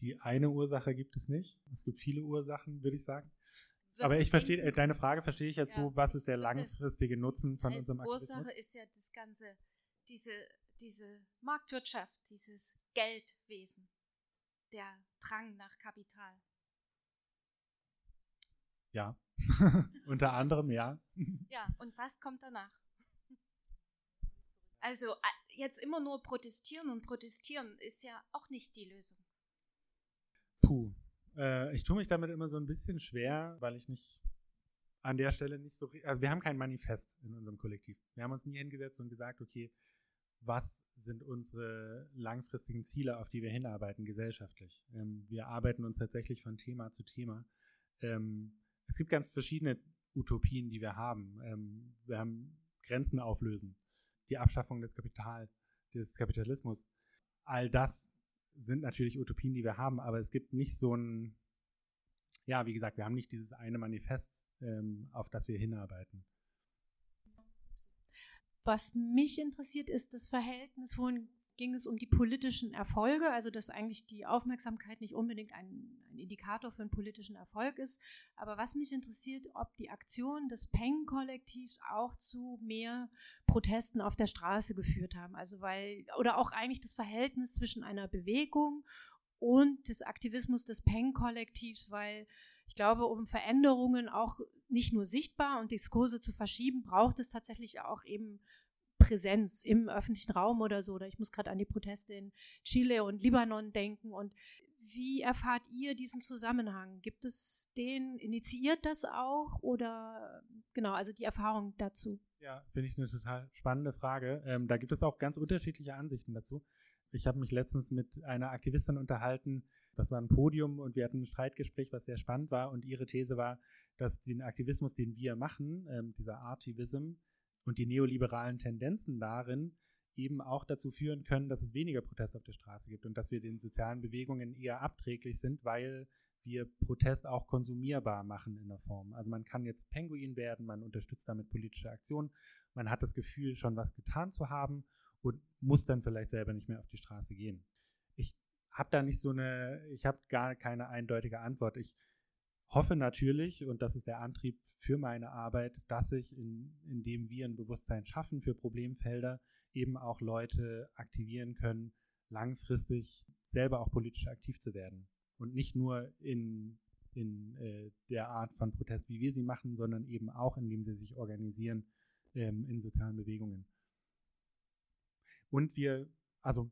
S4: Die eine Ursache gibt es nicht. Es gibt viele Ursachen, würde ich sagen. Aber ich verstehe, äh, deine Frage verstehe ich jetzt ja. so, was ist der langfristige Nutzen von unserem
S7: Aktivismus? Ursache ist ja das ganze, diese, diese Marktwirtschaft, dieses Geldwesen, der Drang nach Kapital.
S4: Ja, Unter anderem, ja.
S7: Ja, und was kommt danach? Also jetzt immer nur protestieren und protestieren ist ja auch nicht die Lösung.
S4: Puh. Äh, ich tue mich damit immer so ein bisschen schwer, weil ich nicht an der Stelle nicht so. Also wir haben kein Manifest in unserem Kollektiv. Wir haben uns nie hingesetzt und gesagt, okay, was sind unsere langfristigen Ziele, auf die wir hinarbeiten gesellschaftlich. Ähm, wir arbeiten uns tatsächlich von Thema zu Thema. Ähm, es gibt ganz verschiedene Utopien, die wir haben. Ähm, wir haben Grenzen auflösen, die Abschaffung des Kapital, des Kapitalismus. All das sind natürlich Utopien, die wir haben, aber es gibt nicht so ein, ja, wie gesagt, wir haben nicht dieses eine Manifest, ähm, auf das wir hinarbeiten.
S8: Was mich interessiert, ist das Verhältnis. Vorhin ging es um die politischen Erfolge, also dass eigentlich die Aufmerksamkeit nicht unbedingt ein, ein Indikator für einen politischen Erfolg ist. Aber was mich interessiert, ob die Aktion des Peng-Kollektivs auch zu mehr Protesten auf der Straße geführt haben. Also weil, oder auch eigentlich das Verhältnis zwischen einer Bewegung und des Aktivismus des Peng-Kollektivs, weil ich glaube, um Veränderungen auch nicht nur sichtbar und Diskurse zu verschieben, braucht es tatsächlich auch eben Präsenz im öffentlichen Raum oder so. Oder ich muss gerade an die Proteste in Chile und Libanon denken. Und wie erfahrt ihr diesen Zusammenhang? Gibt es den, initiiert das auch oder genau, also die Erfahrung dazu?
S4: Ja, finde ich eine total spannende Frage. Ähm, da gibt es auch ganz unterschiedliche Ansichten dazu. Ich habe mich letztens mit einer Aktivistin unterhalten, das war ein Podium und wir hatten ein Streitgespräch, was sehr spannend war. Und ihre These war, dass den Aktivismus, den wir machen, ähm, dieser Artivism und die neoliberalen Tendenzen darin eben auch dazu führen können, dass es weniger Protest auf der Straße gibt und dass wir den sozialen Bewegungen eher abträglich sind, weil wir Protest auch konsumierbar machen in der Form. Also man kann jetzt Penguin werden, man unterstützt damit politische Aktionen, man hat das Gefühl, schon was getan zu haben und muss dann vielleicht selber nicht mehr auf die Straße gehen. Ich habe da nicht so eine, ich habe gar keine eindeutige Antwort. Ich hoffe natürlich, und das ist der Antrieb für meine Arbeit, dass sich, in, indem wir ein Bewusstsein schaffen für Problemfelder, eben auch Leute aktivieren können, langfristig selber auch politisch aktiv zu werden. Und nicht nur in, in äh, der Art von Protest, wie wir sie machen, sondern eben auch, indem sie sich organisieren ähm, in sozialen Bewegungen. Und wir, also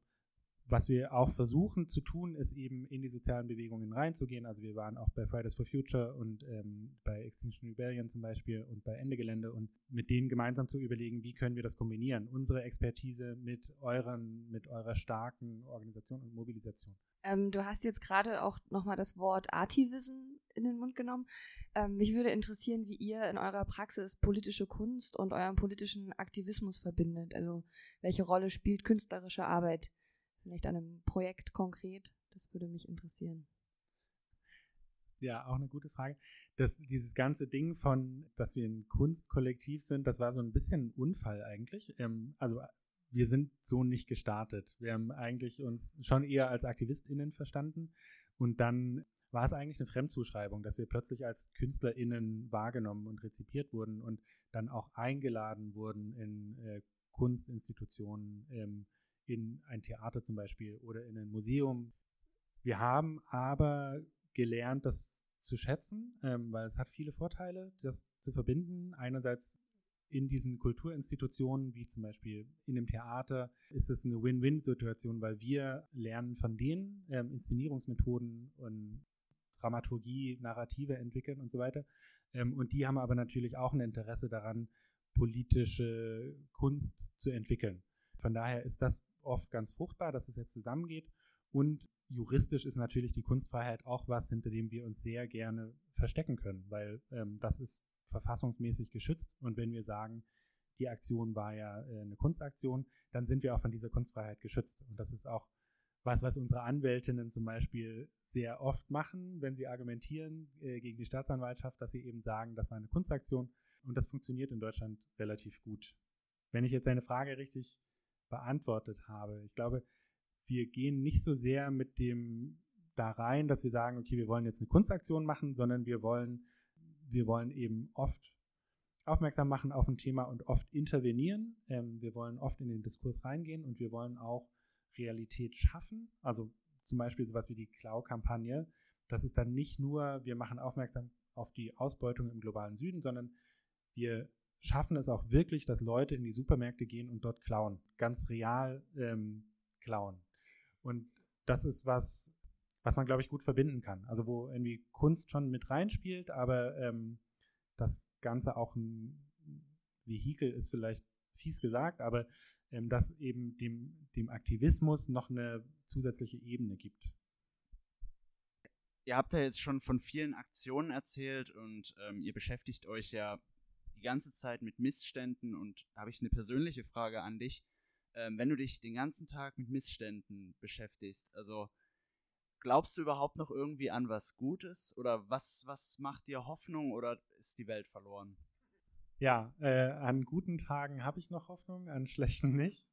S4: was wir auch versuchen zu tun, ist eben in die sozialen Bewegungen reinzugehen. Also wir waren auch bei Fridays for Future und ähm, bei Extinction Rebellion zum Beispiel und bei Ende Gelände und mit denen gemeinsam zu überlegen, wie können wir das kombinieren, unsere Expertise mit euren, mit eurer starken Organisation und Mobilisation.
S9: Ähm, du hast jetzt gerade auch nochmal das Wort Artivism in den Mund genommen. Ähm, mich würde interessieren, wie ihr in eurer Praxis politische Kunst und euren politischen Aktivismus verbindet. Also welche Rolle spielt künstlerische Arbeit? Vielleicht an einem Projekt konkret? Das würde mich interessieren.
S4: Ja, auch eine gute Frage. Das, dieses ganze Ding von, dass wir ein Kunstkollektiv sind, das war so ein bisschen ein Unfall eigentlich. Ähm, also wir sind so nicht gestartet. Wir haben eigentlich uns schon eher als AktivistInnen verstanden und dann war es eigentlich eine Fremdzuschreibung, dass wir plötzlich als KünstlerInnen wahrgenommen und rezipiert wurden und dann auch eingeladen wurden in äh, Kunstinstitutionen, ähm, in ein Theater zum Beispiel oder in ein Museum. Wir haben aber gelernt, das zu schätzen, ähm, weil es hat viele Vorteile, das zu verbinden. Einerseits in diesen Kulturinstitutionen, wie zum Beispiel in einem Theater, ist es eine Win-Win-Situation, weil wir lernen von denen ähm, Inszenierungsmethoden und Dramaturgie, Narrative entwickeln und so weiter. Ähm, und die haben aber natürlich auch ein Interesse daran, politische Kunst zu entwickeln. Von daher ist das oft ganz fruchtbar, dass es jetzt zusammengeht. Und juristisch ist natürlich die Kunstfreiheit auch was, hinter dem wir uns sehr gerne verstecken können, weil ähm, das ist verfassungsmäßig geschützt. Und wenn wir sagen, die Aktion war ja äh, eine Kunstaktion, dann sind wir auch von dieser Kunstfreiheit geschützt. Und das ist auch was, was unsere Anwältinnen zum Beispiel sehr oft machen, wenn sie argumentieren äh, gegen die Staatsanwaltschaft, dass sie eben sagen, das war eine Kunstaktion. Und das funktioniert in Deutschland relativ gut. Wenn ich jetzt eine Frage richtig beantwortet habe. Ich glaube, wir gehen nicht so sehr mit dem da rein, dass wir sagen, okay, wir wollen jetzt eine Kunstaktion machen, sondern wir wollen, wir wollen eben oft aufmerksam machen auf ein Thema und oft intervenieren. Ähm, wir wollen oft in den Diskurs reingehen und wir wollen auch Realität schaffen. Also zum Beispiel sowas wie die Klau-Kampagne. Das ist dann nicht nur, wir machen aufmerksam auf die Ausbeutung im globalen Süden, sondern wir schaffen es auch wirklich, dass Leute in die Supermärkte gehen und dort klauen, ganz real ähm, klauen. Und das ist was, was man, glaube ich, gut verbinden kann. Also wo irgendwie Kunst schon mit reinspielt, aber ähm, das Ganze auch ein Vehikel ist vielleicht fies gesagt, aber ähm, dass eben dem, dem Aktivismus noch eine zusätzliche Ebene gibt.
S10: Ihr habt ja jetzt schon von vielen Aktionen erzählt und ähm, ihr beschäftigt euch ja ganze Zeit mit Missständen und habe ich eine persönliche Frage an dich. Ähm, wenn du dich den ganzen Tag mit Missständen beschäftigst, also glaubst du überhaupt noch irgendwie an was Gutes oder was, was macht dir Hoffnung oder ist die Welt verloren?
S4: Ja, äh, an guten Tagen habe ich noch Hoffnung, an schlechten nicht.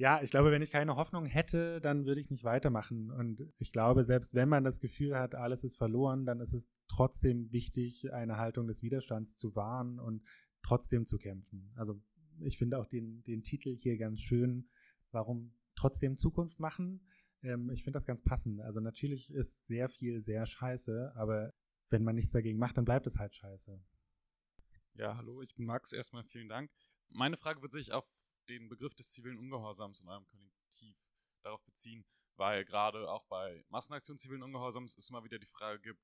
S4: Ja, ich glaube, wenn ich keine Hoffnung hätte, dann würde ich nicht weitermachen. Und ich glaube, selbst wenn man das Gefühl hat, alles ist verloren, dann ist es trotzdem wichtig, eine Haltung des Widerstands zu wahren und trotzdem zu kämpfen. Also ich finde auch den, den Titel hier ganz schön, warum trotzdem Zukunft machen. Ähm, ich finde das ganz passend. Also natürlich ist sehr viel sehr scheiße, aber wenn man nichts dagegen macht, dann bleibt es halt scheiße.
S11: Ja, hallo, ich bin Max. Erstmal vielen Dank. Meine Frage wird sich auf den Begriff des zivilen Ungehorsams in eurem Kollektiv darauf beziehen, weil gerade auch bei Massenaktionen zivilen Ungehorsams es immer wieder die Frage gibt,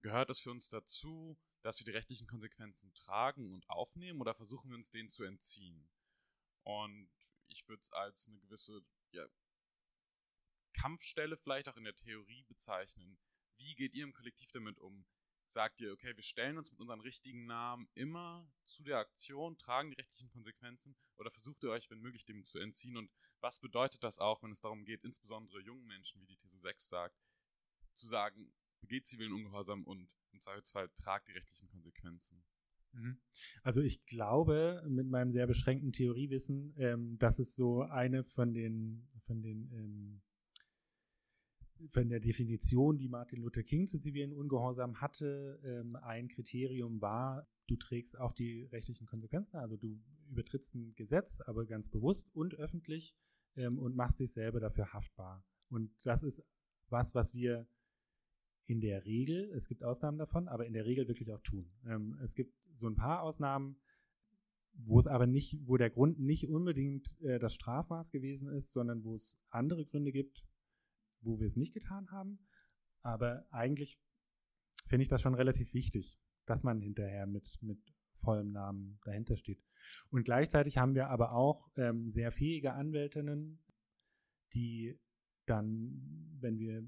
S11: gehört es für uns dazu, dass wir die rechtlichen Konsequenzen tragen und aufnehmen oder versuchen wir uns denen zu entziehen? Und ich würde es als eine gewisse ja, Kampfstelle vielleicht auch in der Theorie bezeichnen. Wie geht ihr im Kollektiv damit um? Sagt ihr, okay, wir stellen uns mit unseren richtigen Namen immer zu der Aktion, tragen die rechtlichen Konsequenzen oder versucht ihr euch, wenn möglich, dem zu entziehen? Und was bedeutet das auch, wenn es darum geht, insbesondere jungen Menschen, wie die These 6 sagt, zu sagen, begeht zivilen Ungehorsam und im Zweifelsfall tragt die rechtlichen Konsequenzen?
S4: Mhm. Also ich glaube mit meinem sehr beschränkten Theoriewissen, ähm, dass es so eine von den, von den ähm, von der Definition, die Martin Luther King zu zivilen Ungehorsam hatte, ähm, ein Kriterium war, du trägst auch die rechtlichen Konsequenzen, also du übertrittst ein Gesetz, aber ganz bewusst und öffentlich ähm, und machst dich selber dafür haftbar. Und das ist was, was wir in der Regel, es gibt Ausnahmen davon, aber in der Regel wirklich auch tun. Ähm, es gibt so ein paar Ausnahmen, wo es aber nicht, wo der Grund nicht unbedingt äh, das Strafmaß gewesen ist, sondern wo es andere Gründe gibt, wo wir es nicht getan haben. Aber eigentlich finde ich das schon relativ wichtig, dass man hinterher mit, mit vollem Namen dahinter steht. Und gleichzeitig haben wir aber auch ähm, sehr fähige Anwältinnen, die dann, wenn wir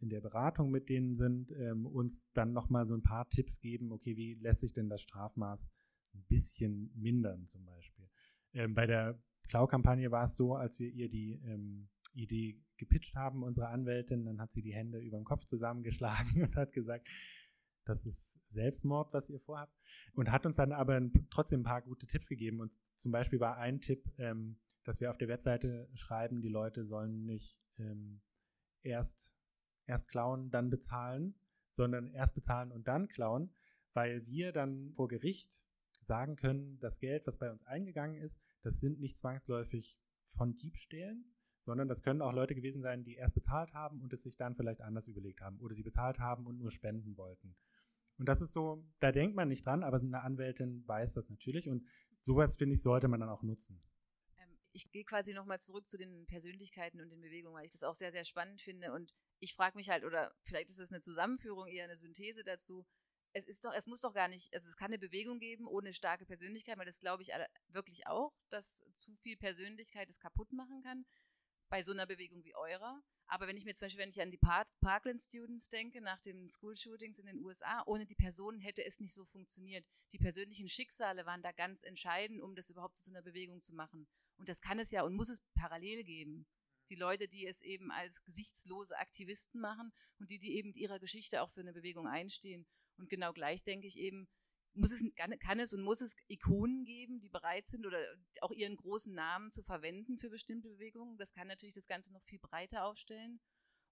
S4: in der Beratung mit denen sind, ähm, uns dann nochmal so ein paar Tipps geben, okay, wie lässt sich denn das Strafmaß ein bisschen mindern zum Beispiel. Ähm, bei der Klau-Kampagne war es so, als wir ihr die ähm, Idee gepitcht haben, unsere Anwältin, dann hat sie die Hände über den Kopf zusammengeschlagen und hat gesagt, das ist Selbstmord, was ihr vorhabt. Und hat uns dann aber trotzdem ein paar gute Tipps gegeben. Und zum Beispiel war ein Tipp, ähm, dass wir auf der Webseite schreiben, die Leute sollen nicht ähm, erst, erst klauen, dann bezahlen, sondern erst bezahlen und dann klauen, weil wir dann vor Gericht sagen können, das Geld, was bei uns eingegangen ist, das sind nicht zwangsläufig von Diebstählen, sondern das können auch Leute gewesen sein, die erst bezahlt haben und es sich dann vielleicht anders überlegt haben oder die bezahlt haben und nur spenden wollten. Und das ist so, da denkt man nicht dran, aber eine Anwältin weiß das natürlich und sowas, finde ich, sollte man dann auch nutzen.
S12: Ähm, ich gehe quasi nochmal zurück zu den Persönlichkeiten und den Bewegungen, weil ich das auch sehr, sehr spannend finde und ich frage mich halt, oder vielleicht ist es eine Zusammenführung, eher eine Synthese dazu, es ist doch, es muss doch gar nicht, also es kann eine Bewegung geben ohne starke Persönlichkeit, weil das glaube ich wirklich auch, dass zu viel Persönlichkeit es kaputt machen kann bei so einer Bewegung wie eurer. Aber wenn ich mir zum Beispiel, wenn ich an die Parkland Students denke, nach den School Shootings in den USA, ohne die Personen hätte es nicht so funktioniert. Die persönlichen Schicksale waren da ganz entscheidend, um das überhaupt zu einer Bewegung zu machen. Und das kann es ja und muss es parallel geben. Die Leute, die es eben als gesichtslose Aktivisten machen und die, die eben mit ihrer Geschichte auch für eine Bewegung einstehen. Und genau gleich denke ich eben, muss es, kann es und muss es Ikonen geben, die bereit sind oder auch ihren großen Namen zu verwenden für bestimmte Bewegungen. Das kann natürlich das Ganze noch viel breiter aufstellen.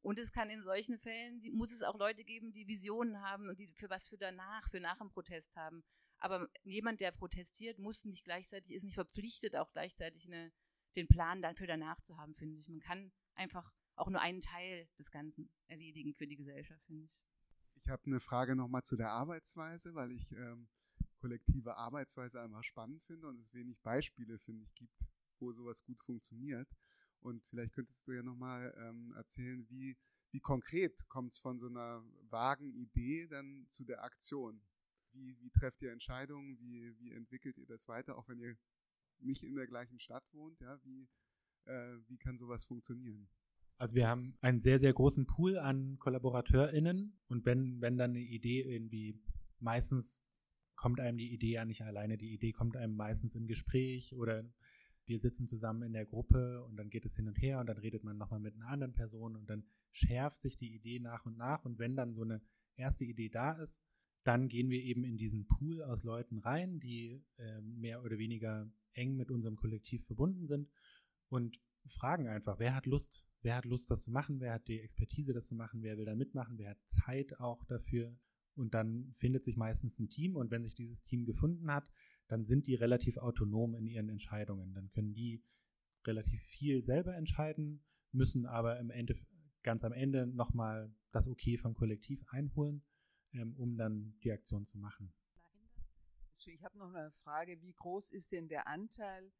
S12: Und es kann in solchen Fällen, muss es auch Leute geben, die Visionen haben und die für was für danach, für nach dem Protest haben. Aber jemand, der protestiert, muss nicht gleichzeitig, ist nicht verpflichtet, auch gleichzeitig eine, den Plan dann für danach zu haben, finde ich. Man kann einfach auch nur einen Teil des Ganzen erledigen für die Gesellschaft, finde ich
S13: Ich habe eine Frage nochmal zu der Arbeitsweise, weil ich ähm, kollektive Arbeitsweise einfach spannend finde und es wenig Beispiele, finde ich, gibt, wo sowas gut funktioniert. Und vielleicht könntest du ja nochmal ähm, erzählen, wie, wie konkret kommt es von so einer vagen Idee dann zu der Aktion? Wie, wie trefft ihr Entscheidungen? Wie, wie entwickelt ihr das weiter, auch wenn ihr nicht in der gleichen Stadt wohnt? Ja, wie, äh, wie kann sowas funktionieren?
S4: Also wir haben einen sehr, sehr großen Pool an KollaborateurInnen und wenn, wenn dann eine Idee irgendwie, meistens kommt einem die Idee ja nicht alleine, die Idee kommt einem meistens im Gespräch oder wir sitzen zusammen in der Gruppe und dann geht es hin und her und dann redet man nochmal mit einer anderen Person und dann schärft sich die Idee nach und nach und wenn dann so eine erste Idee da ist, dann gehen wir eben in diesen Pool aus Leuten rein, die äh, mehr oder weniger eng mit unserem Kollektiv verbunden sind und fragen einfach, wer hat Lust, wer hat Lust, das zu machen, wer hat die Expertise, das zu machen, wer will da mitmachen, wer hat Zeit auch dafür. Und dann findet sich meistens ein Team und wenn sich dieses Team gefunden hat, dann sind die relativ autonom in ihren Entscheidungen. Dann können die relativ viel selber entscheiden, müssen aber im Ende, ganz am Ende nochmal das Okay vom Kollektiv einholen, ähm, um dann die Aktion zu machen.
S5: Ich habe noch eine Frage, wie groß ist denn der Anteil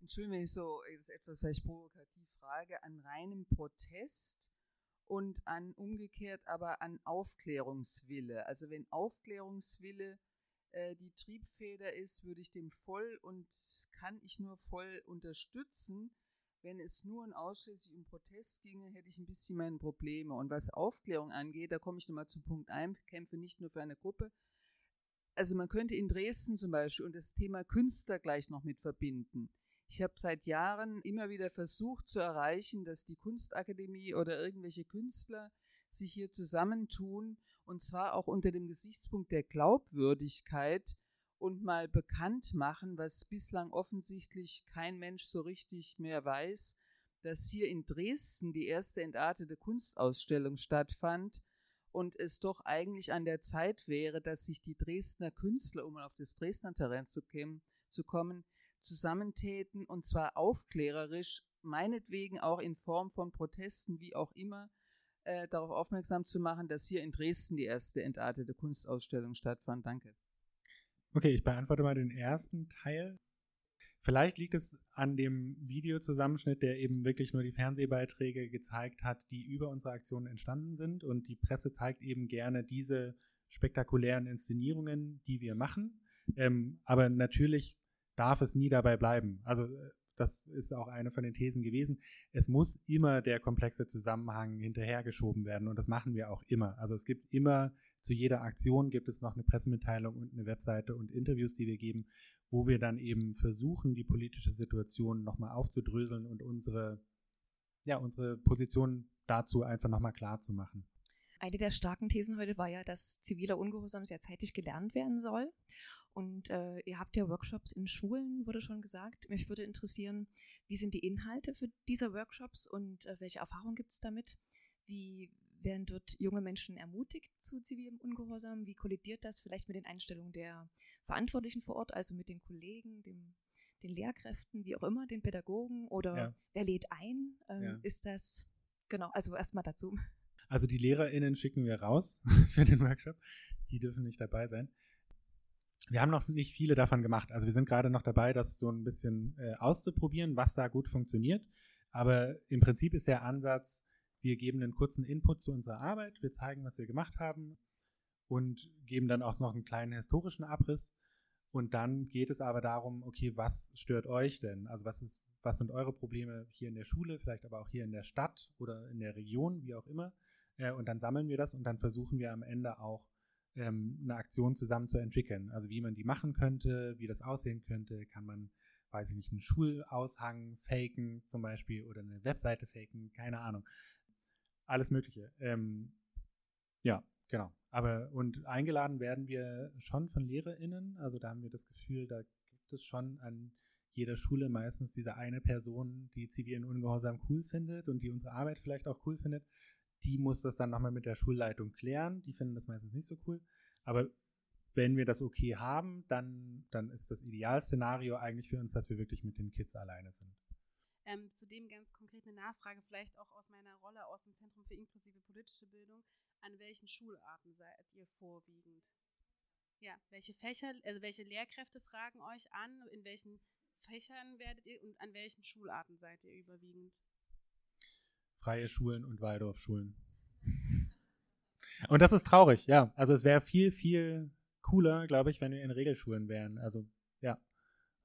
S5: Entschuldigung, wenn ich so jetzt etwas vielleicht provokativ frage, an reinem Protest und an umgekehrt aber an Aufklärungswille. Also wenn Aufklärungswille äh, die Triebfeder ist, würde ich dem voll und kann ich nur voll unterstützen. Wenn es nur und ausschließlich um Protest ginge, hätte ich ein bisschen meine Probleme. Und was Aufklärung angeht, da komme ich nochmal zum Punkt ein, kämpfe nicht nur für eine Gruppe. Also man könnte in Dresden zum Beispiel und das Thema Künstler gleich noch mit verbinden. Ich habe seit Jahren immer wieder versucht zu erreichen, dass die Kunstakademie oder irgendwelche Künstler sich hier zusammentun und zwar auch unter dem Gesichtspunkt der Glaubwürdigkeit und mal bekannt machen, was bislang offensichtlich kein Mensch so richtig mehr weiß, dass hier in Dresden die erste entartete Kunstausstellung stattfand und es doch eigentlich an der Zeit wäre, dass sich die Dresdner Künstler, um mal auf das Dresdner Terrain zu, kämen, zu kommen, zusammentäten und zwar aufklärerisch, meinetwegen auch in Form von Protesten, wie auch immer, äh, darauf aufmerksam zu machen, dass hier in Dresden die erste entartete Kunstausstellung stattfand. Danke.
S4: Okay, ich beantworte mal den ersten Teil. Vielleicht liegt es an dem Videozusammenschnitt, der eben wirklich nur die Fernsehbeiträge gezeigt hat, die über unsere Aktionen entstanden sind. Und die Presse zeigt eben gerne diese spektakulären Inszenierungen, die wir machen. Ähm, aber natürlich darf es nie dabei bleiben. Also äh, das ist auch eine von den Thesen gewesen. Es muss immer der komplexe Zusammenhang hinterhergeschoben werden und das machen wir auch immer. Also es gibt immer zu jeder Aktion gibt es noch eine Pressemitteilung und eine Webseite und Interviews, die wir geben, wo wir dann eben versuchen, die politische Situation nochmal aufzudröseln und unsere, ja, unsere Position dazu einfach nochmal klar zu machen.
S14: Eine der starken Thesen heute war ja, dass ziviler Ungehorsam sehr zeitig gelernt werden soll. Und äh, ihr habt ja Workshops in Schulen, wurde schon gesagt. Mich würde interessieren, wie sind die Inhalte für diese Workshops und äh, welche Erfahrungen gibt es damit? Wie werden dort junge Menschen ermutigt zu zivilem Ungehorsam? Wie kollidiert das vielleicht mit den Einstellungen der Verantwortlichen vor Ort, also mit den Kollegen, dem, den Lehrkräften, wie auch immer, den Pädagogen? Oder ja. wer lädt ein? Ähm, ja. Ist das, genau, also erstmal dazu.
S4: Also die LehrerInnen schicken wir raus für den Workshop. Die dürfen nicht dabei sein wir haben noch nicht viele davon gemacht. Also wir sind gerade noch dabei, das so ein bisschen äh, auszuprobieren, was da gut funktioniert. Aber im Prinzip ist der Ansatz, wir geben einen kurzen Input zu unserer Arbeit, wir zeigen, was wir gemacht haben und geben dann auch noch einen kleinen historischen Abriss. Und dann geht es aber darum, okay, was stört euch denn? Also was ist, was sind eure Probleme hier in der Schule, vielleicht aber auch hier in der Stadt oder in der Region, wie auch immer. Äh, und dann sammeln wir das und dann versuchen wir am Ende auch ähm, eine Aktion zusammen zu entwickeln. Also wie man die machen könnte, wie das aussehen könnte, kann man, weiß ich nicht, einen Schulaushang faken zum Beispiel oder eine Webseite faken, keine Ahnung. Alles Mögliche. Ähm, ja, genau. Aber und eingeladen werden wir schon von LehrerInnen. Also da haben wir das Gefühl, da gibt es schon an jeder Schule meistens diese eine Person, die zivilen Ungehorsam cool findet und die unsere Arbeit vielleicht auch cool findet die muss das dann nochmal mit der Schulleitung klären. Die finden das meistens nicht so cool. Aber wenn wir das okay haben, dann, dann ist das Idealszenario eigentlich für uns, dass wir wirklich mit den Kids alleine sind.
S3: Ähm, zudem ganz konkret eine Nachfrage, vielleicht auch aus meiner Rolle aus dem Zentrum für inklusive politische Bildung. An welchen Schularten seid ihr vorwiegend? Ja, welche Fächer, also welche Lehrkräfte fragen euch an? In welchen Fächern werdet ihr und an welchen Schularten seid ihr überwiegend?
S4: Freie Schulen und Waldorfschulen. Und das ist traurig, ja. Also es wäre viel, viel cooler, glaube ich, wenn wir in Regelschulen wären. Also ja,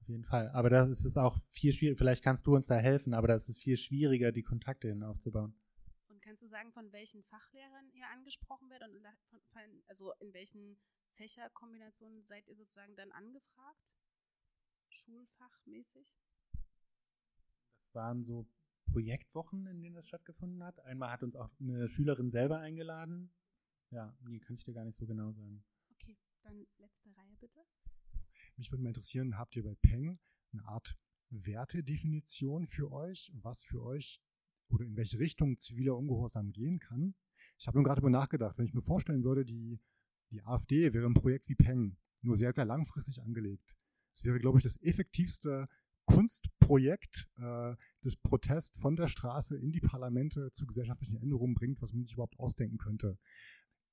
S4: auf jeden Fall. Aber das ist es auch viel schwieriger. Vielleicht kannst du uns da helfen, aber das ist viel schwieriger, die Kontakte hin aufzubauen.
S3: Und kannst du sagen, von welchen Fachlehrern ihr angesprochen werdet und also in welchen Fächerkombinationen seid ihr sozusagen dann angefragt? Schulfachmäßig?
S4: Das waren so Projektwochen, in denen das stattgefunden hat. Einmal hat uns auch eine Schülerin selber eingeladen. Ja, die kann ich dir gar nicht so genau sagen.
S3: Okay, dann letzte Reihe bitte.
S6: Mich würde mal interessieren, habt ihr bei Peng eine Art Wertedefinition für euch, was für euch oder in welche Richtung ziviler Ungehorsam gehen kann? Ich habe nun gerade darüber nachgedacht, wenn ich mir vorstellen würde, die, die AfD wäre ein Projekt wie Peng, nur sehr, sehr langfristig angelegt. Es wäre, glaube ich, das effektivste Kunstprojekt, äh, das Protest von der Straße in die Parlamente zu gesellschaftlichen Änderungen bringt, was man sich überhaupt ausdenken könnte.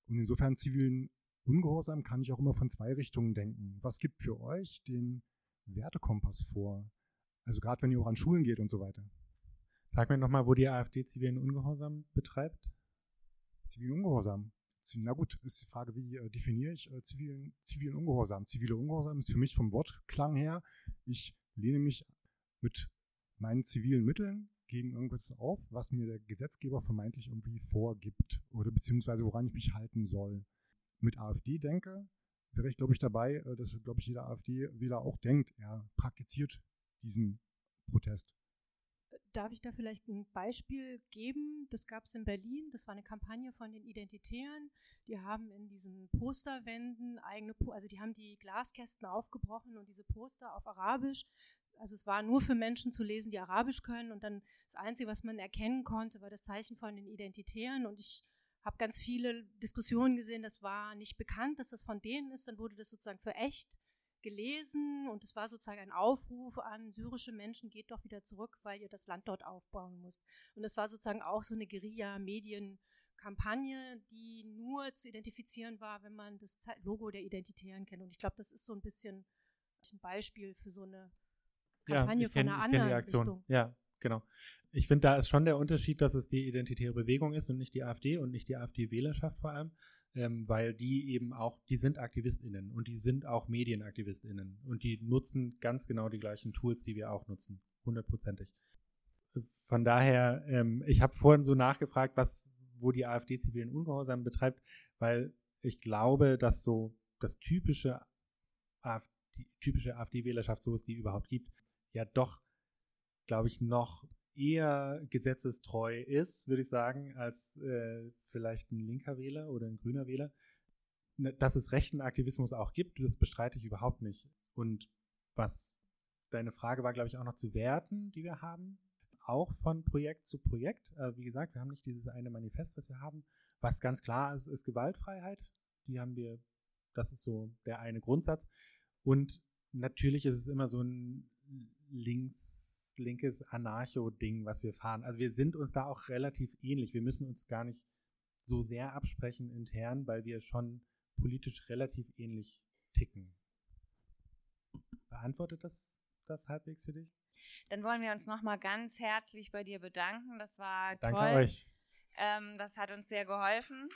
S6: Und insofern zivilen Ungehorsam kann ich auch immer von zwei Richtungen denken. Was gibt für euch den Wertekompass vor? Also gerade wenn ihr auch an Schulen geht und so weiter.
S4: Sag mir nochmal, wo die AfD zivilen Ungehorsam betreibt.
S6: Zivilen Ungehorsam. Na gut, ist die Frage, wie äh, definiere ich äh, zivilen, zivilen Ungehorsam? Ziviler Ungehorsam ist für mich vom Wortklang her, ich lehne mich mit meinen zivilen Mitteln gegen irgendwas auf, was mir der Gesetzgeber vermeintlich irgendwie vorgibt oder beziehungsweise woran ich mich halten soll. Mit AfD denke, wäre ich, glaube ich, dabei, äh, dass, glaube ich, jeder AfD-Wähler auch denkt, er praktiziert diesen Protest.
S8: Darf ich da vielleicht ein Beispiel geben? Das gab es in Berlin. Das war eine Kampagne von den Identitären. Die haben in diesen Posterwänden eigene, also die haben die Glaskästen aufgebrochen und diese Poster auf Arabisch also es war nur für Menschen zu lesen, die Arabisch können und dann das Einzige, was man erkennen konnte, war das Zeichen von den Identitären und ich habe ganz viele Diskussionen gesehen, das war nicht bekannt, dass das von denen ist, dann wurde das sozusagen für echt gelesen und es war sozusagen ein Aufruf an syrische Menschen, geht doch wieder zurück, weil ihr das Land dort aufbauen müsst. Und es war sozusagen auch so eine Guerilla-Medienkampagne, die nur zu identifizieren war, wenn man das Logo der Identitären kennt. Und ich glaube, das ist so ein bisschen ein Beispiel für so eine Kampagne ja,
S4: von
S8: einer anderen. Richtung.
S4: Ja, genau. Ich finde, da ist schon der Unterschied, dass es die identitäre Bewegung ist und nicht die AfD und nicht die AfD-Wählerschaft vor allem, ähm, weil die eben auch, die sind AktivistInnen und die sind auch MedienaktivistInnen und die nutzen ganz genau die gleichen Tools, die wir auch nutzen, hundertprozentig. Von daher, ähm, ich habe vorhin so nachgefragt, was, wo die AfD zivilen Ungehorsam betreibt, weil ich glaube, dass so das typische AfD typische AfD-Wählerschaft, so es die überhaupt gibt, ja doch, glaube ich, noch eher gesetzestreu ist, würde ich sagen, als äh, vielleicht ein linker Wähler oder ein grüner Wähler. Dass es rechten Aktivismus auch gibt, das bestreite ich überhaupt nicht. Und was deine Frage war, glaube ich, auch noch zu Werten, die wir haben, auch von Projekt zu Projekt. Äh, wie gesagt, wir haben nicht dieses eine Manifest, was wir haben. Was ganz klar ist, ist Gewaltfreiheit. Die haben wir, das ist so der eine Grundsatz. Und natürlich ist es immer so ein links, linkes Anarcho-Ding, was wir fahren. Also wir sind uns da auch relativ ähnlich. Wir müssen uns gar nicht so sehr absprechen intern, weil wir schon politisch relativ ähnlich ticken. Beantwortet das das halbwegs für dich?
S2: Dann wollen wir uns nochmal ganz herzlich bei dir bedanken. Das war
S4: Danke
S2: toll.
S4: euch.
S2: Ähm, das hat uns sehr geholfen.